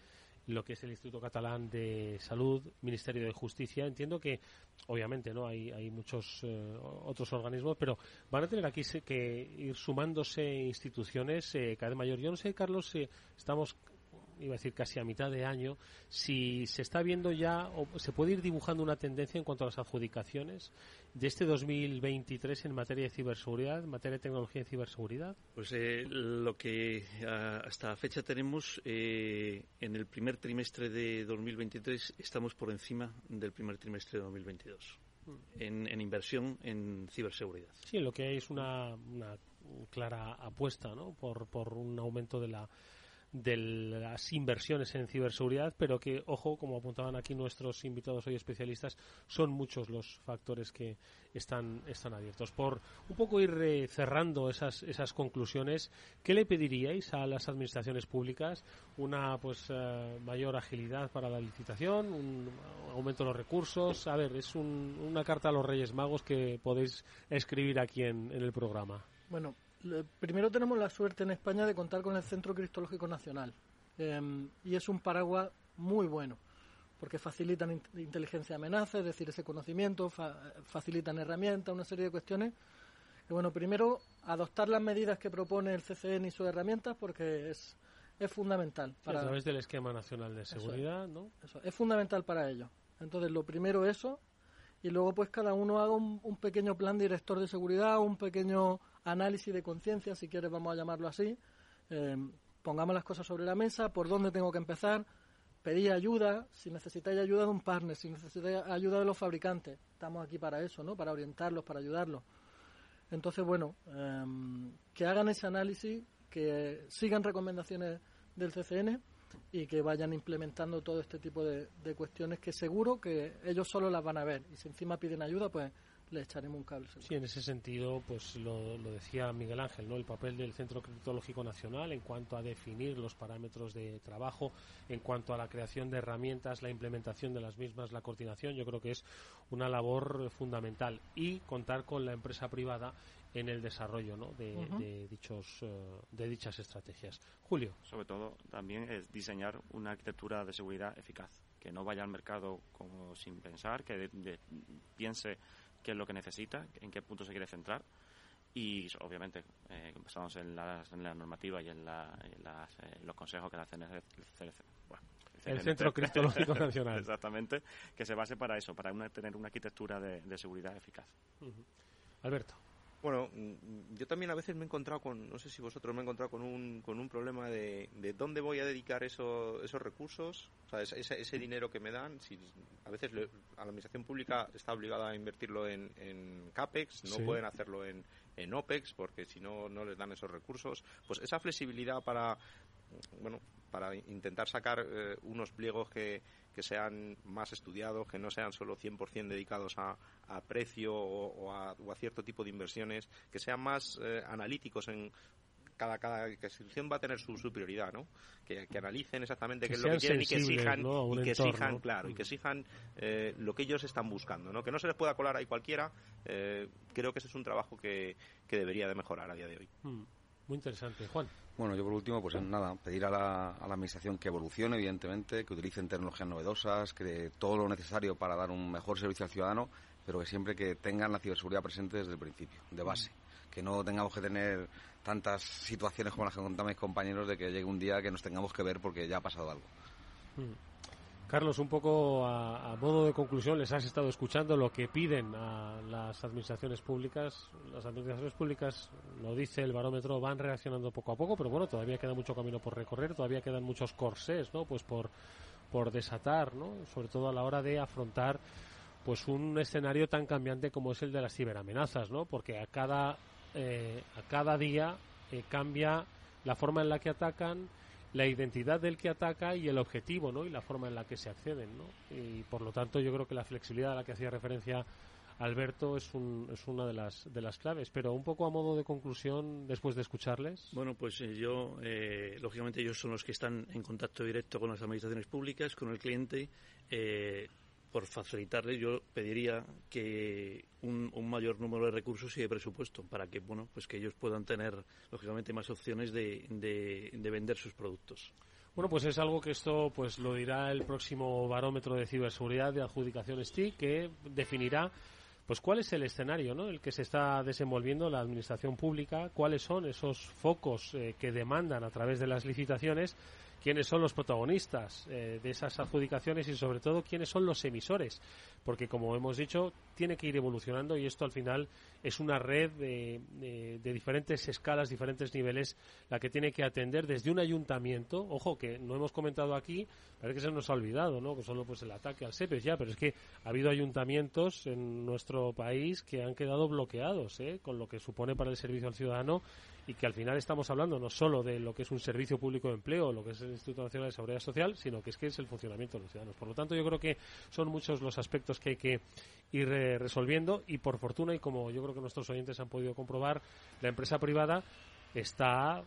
lo que es el Instituto Catalán de Salud, Ministerio de Justicia. Entiendo que, obviamente, no hay, hay muchos eh, otros organismos, pero van a tener aquí que ir sumándose instituciones eh, cada vez mayor. Yo no sé, Carlos, si estamos iba a decir casi a mitad de año, si se está viendo ya o se puede ir dibujando una tendencia en cuanto a las adjudicaciones de este 2023 en materia de ciberseguridad, en materia de tecnología y ciberseguridad? Pues eh, lo que hasta fecha tenemos eh, en el primer trimestre de 2023 estamos por encima del primer trimestre de 2022 mm. en, en inversión en ciberseguridad. Sí, lo que hay es una, una clara apuesta ¿no? por, por un aumento de la de las inversiones en ciberseguridad, pero que, ojo, como apuntaban aquí nuestros invitados hoy especialistas, son muchos los factores que están, están abiertos. Por un poco ir eh, cerrando esas, esas conclusiones, ¿qué le pediríais a las administraciones públicas? Una pues eh, mayor agilidad para la licitación, un aumento de los recursos. A ver, es una carta a los Reyes Magos que podéis escribir aquí en, en el programa. Bueno, primero tenemos la suerte en España de contar con el Centro Cristológico Nacional. Em, y es un paraguas muy bueno, porque facilitan inteligencia de amenaza, es decir, ese conocimiento, facilitan herramientas, una serie de cuestiones. Y bueno, primero, adoptar las medidas que propone el CCN y sus herramientas, porque es, es fundamental. Para, a través del Esquema Nacional de Seguridad, ¿no? Eso, es fundamental para ello. Entonces, lo primero eso, y luego pues cada uno haga un, pequeño plan director de seguridad, un pequeño análisis de conciencia, si quieres vamos a llamarlo así. Eh, pongamos las cosas sobre la mesa, por dónde tengo que empezar, pedir ayuda, si necesitáis ayuda de un partner, si necesitáis ayuda de los fabricantes, estamos aquí para eso, ¿no? Para orientarlos, para ayudarlos. Entonces, bueno, em, que hagan ese análisis, que sigan recomendaciones del CCN y que vayan implementando todo este tipo de, de cuestiones que seguro que ellos solo las van a ver y si encima piden ayuda, pues le echaremos un cable. Sí, en ese sentido, pues lo, decía Miguel Ángel, ¿no? El papel del Centro Criptológico Nacional en cuanto a definir los parámetros de trabajo, en cuanto a la creación de herramientas, la implementación de las mismas, la coordinación, yo creo que es una labor fundamental y contar con la empresa privada en el desarrollo ¿no? de, dichos eh, de dichas estrategias. Julio. Sobre todo también es diseñar una arquitectura de seguridad eficaz, que no vaya al mercado como sin pensar, que piense qué es lo que necesita, en qué punto se quiere centrar y obviamente eh, basamos en, la normativa y en, eh, los consejos que da el, el, Centro Criptológico Nacional. Exactamente, que se base para eso, para tener una arquitectura de, seguridad eficaz. Alberto. Bueno, mm, yo también a veces me he encontrado con, no sé si vosotros me he encontrado con un, con un problema de, de dónde voy a dedicar eso, esos recursos, o sea, ese, ese, dinero que me dan. Si, a veces a la administración pública está obligada a invertirlo en, en CAPEX, no pueden hacerlo en, en OPEX porque si no, no les dan esos recursos. Pues esa flexibilidad para, bueno, para intentar sacar eh, unos pliegos que, que sean más estudiados, que no sean solo 100% dedicados a, a precio o, a, cierto tipo de inversiones, que sean más eh, analíticos en cada, cada institución va a tener su, prioridad, ¿no? Que, analicen exactamente qué es lo que quieren y que exijan, y que exijan claro, y que exijan eh, lo que ellos están buscando, ¿no? Que no se les pueda colar ahí cualquiera. Eh, creo que ese es un trabajo que, que debería de mejorar a día de hoy. Mm, muy interesante, Juan. Bueno, yo por último, pues nada, pedir a la, a la Administración que evolucione, evidentemente, que utilicen tecnologías novedosas, que todo lo necesario para dar un mejor servicio al ciudadano, pero que siempre que tengan la ciberseguridad presente desde el principio, de base. Que no tengamos que tener tantas situaciones como las que contaban mis compañeros de que llegue un día que nos tengamos que ver porque ya ha pasado algo. Mm. Carlos, un poco a, modo de conclusión, les has estado escuchando lo que piden a las administraciones públicas. Las administraciones públicas, lo dice el barómetro, van reaccionando poco a poco, pero bueno, todavía queda mucho camino por recorrer, todavía quedan muchos corsés, ¿no? Pues por, por desatar, ¿no? Sobre todo a la hora de afrontar pues un escenario tan cambiante como es el de las ciberamenazas, ¿no? Porque a cada, eh, a cada día eh, cambia la forma en la que atacan, la identidad del que ataca y el objetivo, ¿no? Y la forma en la que se acceden, ¿no? Y por lo tanto yo creo que la flexibilidad a la que hacía referencia Alberto es, un, es una de las, de las claves. Pero un poco a modo de conclusión, después de escucharles. Bueno, pues eh, yo, eh, lógicamente, ellos son los que están en contacto directo con las administraciones públicas, con el cliente. Eh, por facilitarles, yo pediría que un, mayor número de recursos y de presupuesto para que, bueno, pues que ellos puedan tener, lógicamente, más opciones de, de, vender sus productos. Bueno, pues es algo que esto pues lo dirá el próximo barómetro de ciberseguridad de adjudicación STIC, que definirá pues cuál es el escenario ¿no? el que se está desenvolviendo la administración pública, cuáles son esos focos eh, que demandan a través de las licitaciones quiénes son los protagonistas eh, de esas adjudicaciones y sobre todo quiénes son los emisores, porque como hemos dicho, tiene que ir evolucionando y esto al final es una red de, diferentes escalas, diferentes niveles, la que tiene que atender desde un ayuntamiento, ojo que no hemos comentado aquí, parece que se nos ha olvidado, ¿no? Que solo pues el ataque al SEPES ya, pero es que ha habido ayuntamientos en nuestro país que han quedado bloqueados, ¿eh? con lo que supone para el servicio al ciudadano y que al final estamos hablando no solo de lo que es un servicio público de empleo, lo que es el Instituto Nacional de Seguridad Social, sino que es que es el funcionamiento de los ciudadanos. Por lo tanto, yo creo que son muchos los aspectos que hay que ir eh, resolviendo y por fortuna y como yo creo que nuestros oyentes han podido comprobar, la empresa privada está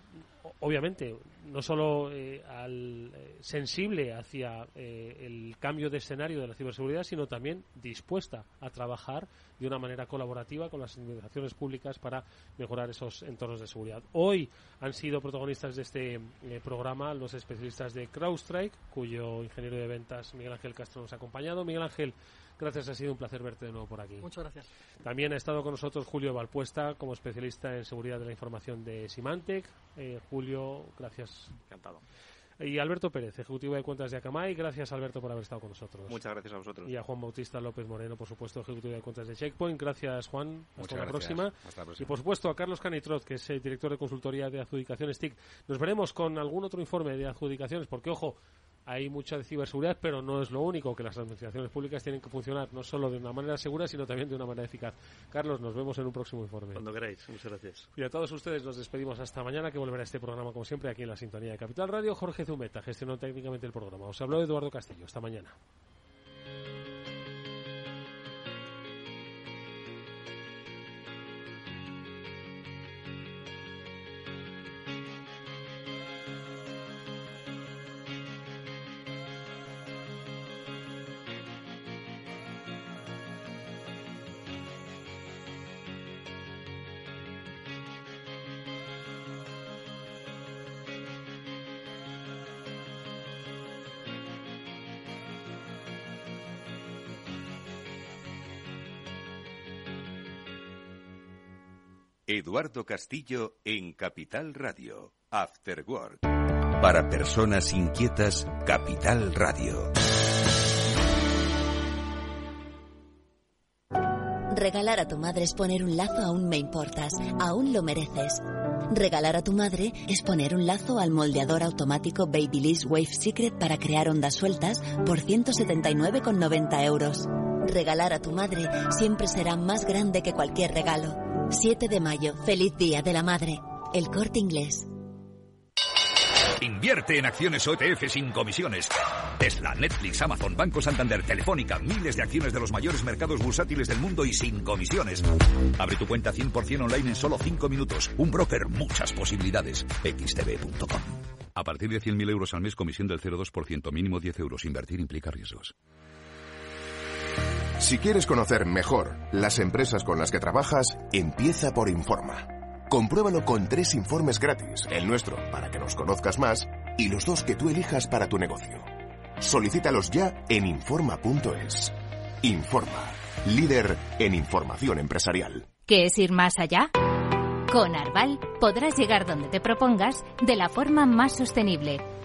obviamente no solo eh, al, eh, sensible hacia eh, el cambio de escenario de la ciberseguridad, sino también dispuesta a trabajar de una manera colaborativa con las administraciones públicas para mejorar esos entornos de seguridad. Hoy han sido protagonistas de este programa los especialistas de CrowdStrike, cuyo ingeniero de ventas Miguel Ángel Castro nos ha acompañado. Miguel Ángel, Gracias, ha sido un placer verte de nuevo por aquí. Muchas gracias. También ha estado con nosotros Julio Valpuesta como especialista en seguridad de la información de Symantec. Eh, Julio, gracias. Encantado. Y Alberto Pérez, ejecutivo de cuentas de Akamai. Gracias, Alberto, por haber estado con nosotros. Muchas gracias a vosotros. Y a Juan Bautista López Moreno, por supuesto, ejecutivo de cuentas de Checkpoint. Gracias, Juan. Hasta la, próxima. Hasta la próxima. Y, por supuesto, a Carlos Canitrot, que es el director de consultoría de adjudicaciones TIC. Nos veremos con algún otro informe de adjudicaciones, porque, ojo, hay mucha de ciberseguridad, pero no es lo único, que las administraciones públicas tienen que funcionar no solo de una manera segura, sino también de una manera eficaz. Carlos, nos vemos en un próximo informe. Cuando queráis, muchas gracias. Y a todos ustedes nos despedimos hasta mañana, que volverá este programa, como siempre, aquí en la sintonía de Capital Radio. Jorge Zumeta gestionó técnicamente el programa. Os habló Eduardo Castillo. Hasta mañana. Eduardo Castillo en Capital Radio. After Work. Para personas inquietas, Capital Radio. Regalar a tu madre es poner un lazo a un Me Importas. Aún lo mereces. Regalar a tu madre es poner un lazo al moldeador automático Babyliss Wave Secret para crear ondas sueltas por 179,90 euros. Regalar a tu madre siempre será más grande que cualquier regalo. 7 de mayo, feliz Día de la Madre. El corte inglés. Invierte en acciones OTF sin comisiones. Tesla, Netflix, Amazon, Banco Santander, Telefónica, miles de acciones de los mayores mercados bursátiles del mundo y sin comisiones. Abre tu cuenta 100% online en solo 5 minutos. Un broker, muchas posibilidades. xtb.com. A partir de 100.000 euros al mes, comisión del 0,2%, mínimo 10 euros. Invertir implica riesgos. Si quieres conocer mejor las empresas con las que trabajas, empieza por Informa. Compruébalo con tres informes gratis, el nuestro para que nos conozcas más y los dos que tú elijas para tu negocio. Solicítalos ya en Informa.es. Informa, líder en información empresarial. ¿Qué es ir más allá? Con Arval podrás llegar donde te propongas de la forma más sostenible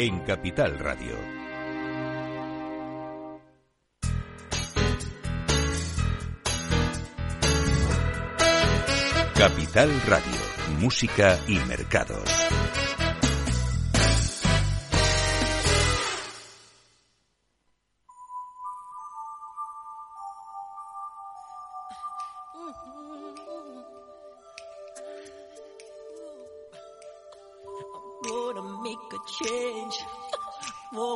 en Capital Radio. Capital Radio, música y mercados.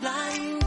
blind.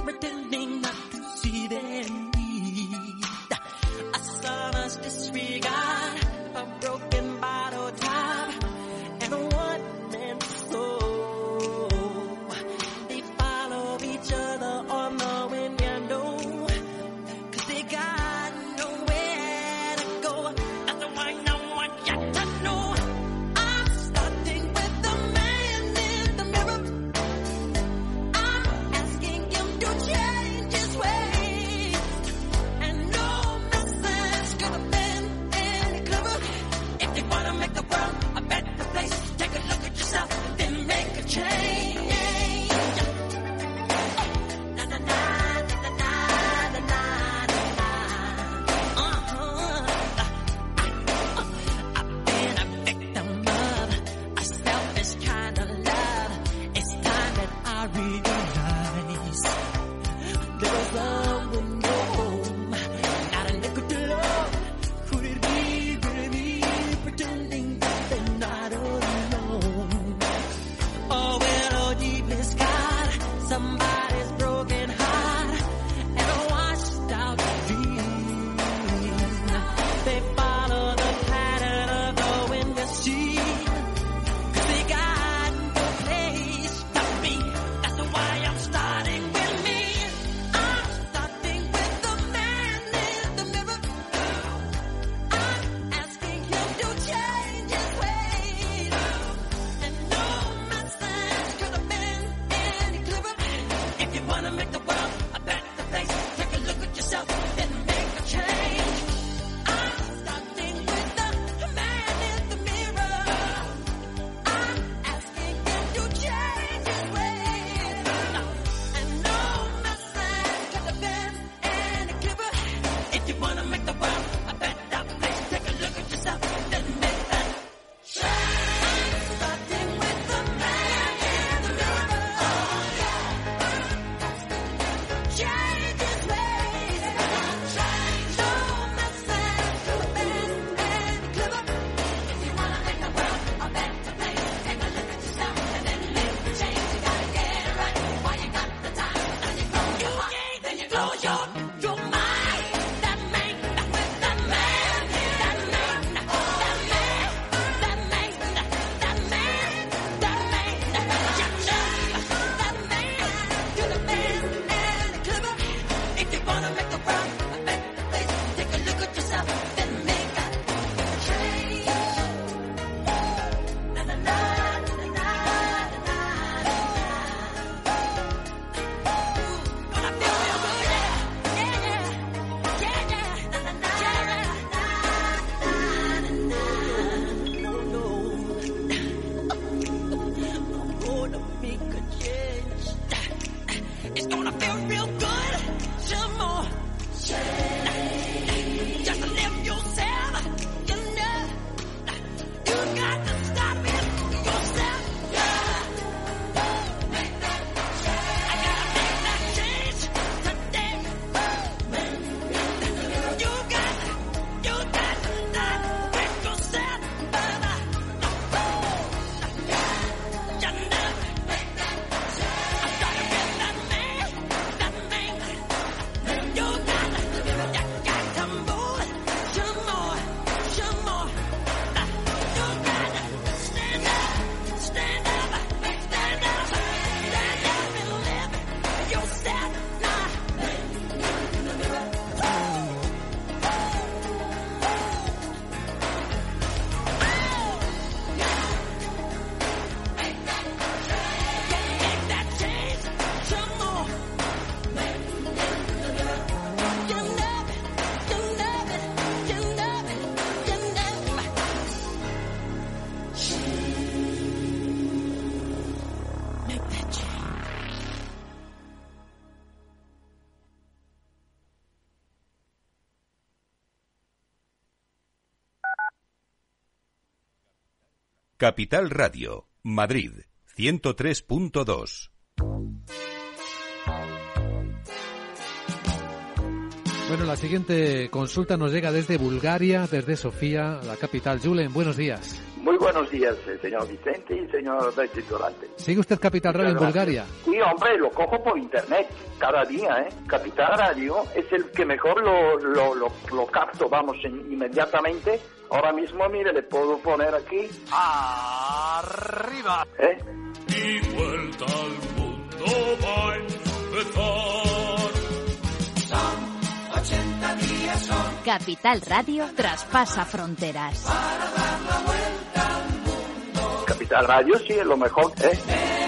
Capital Radio, Madrid, 103.2. Bueno, la siguiente consulta nos llega desde Bulgaria, desde Sofía, la capital. Julen, buenos días. Muy buenos días, eh, señor Vicente y señor Durante. ¿Sigue usted Capital Radio en Bulgaria? Sí, hombre, lo cojo por internet cada día, ¿eh? Capital Radio es el que mejor lo, lo, lo, lo capto, vamos, inmediatamente Ahora mismo, mire, le puedo poner aquí. ¡Arriba! ¿Eh? Y vuelta al mundo va a empezar. Son 80 días, son Capital Radio traspasa fronteras. Capital Radio sí es lo mejor, ¿eh?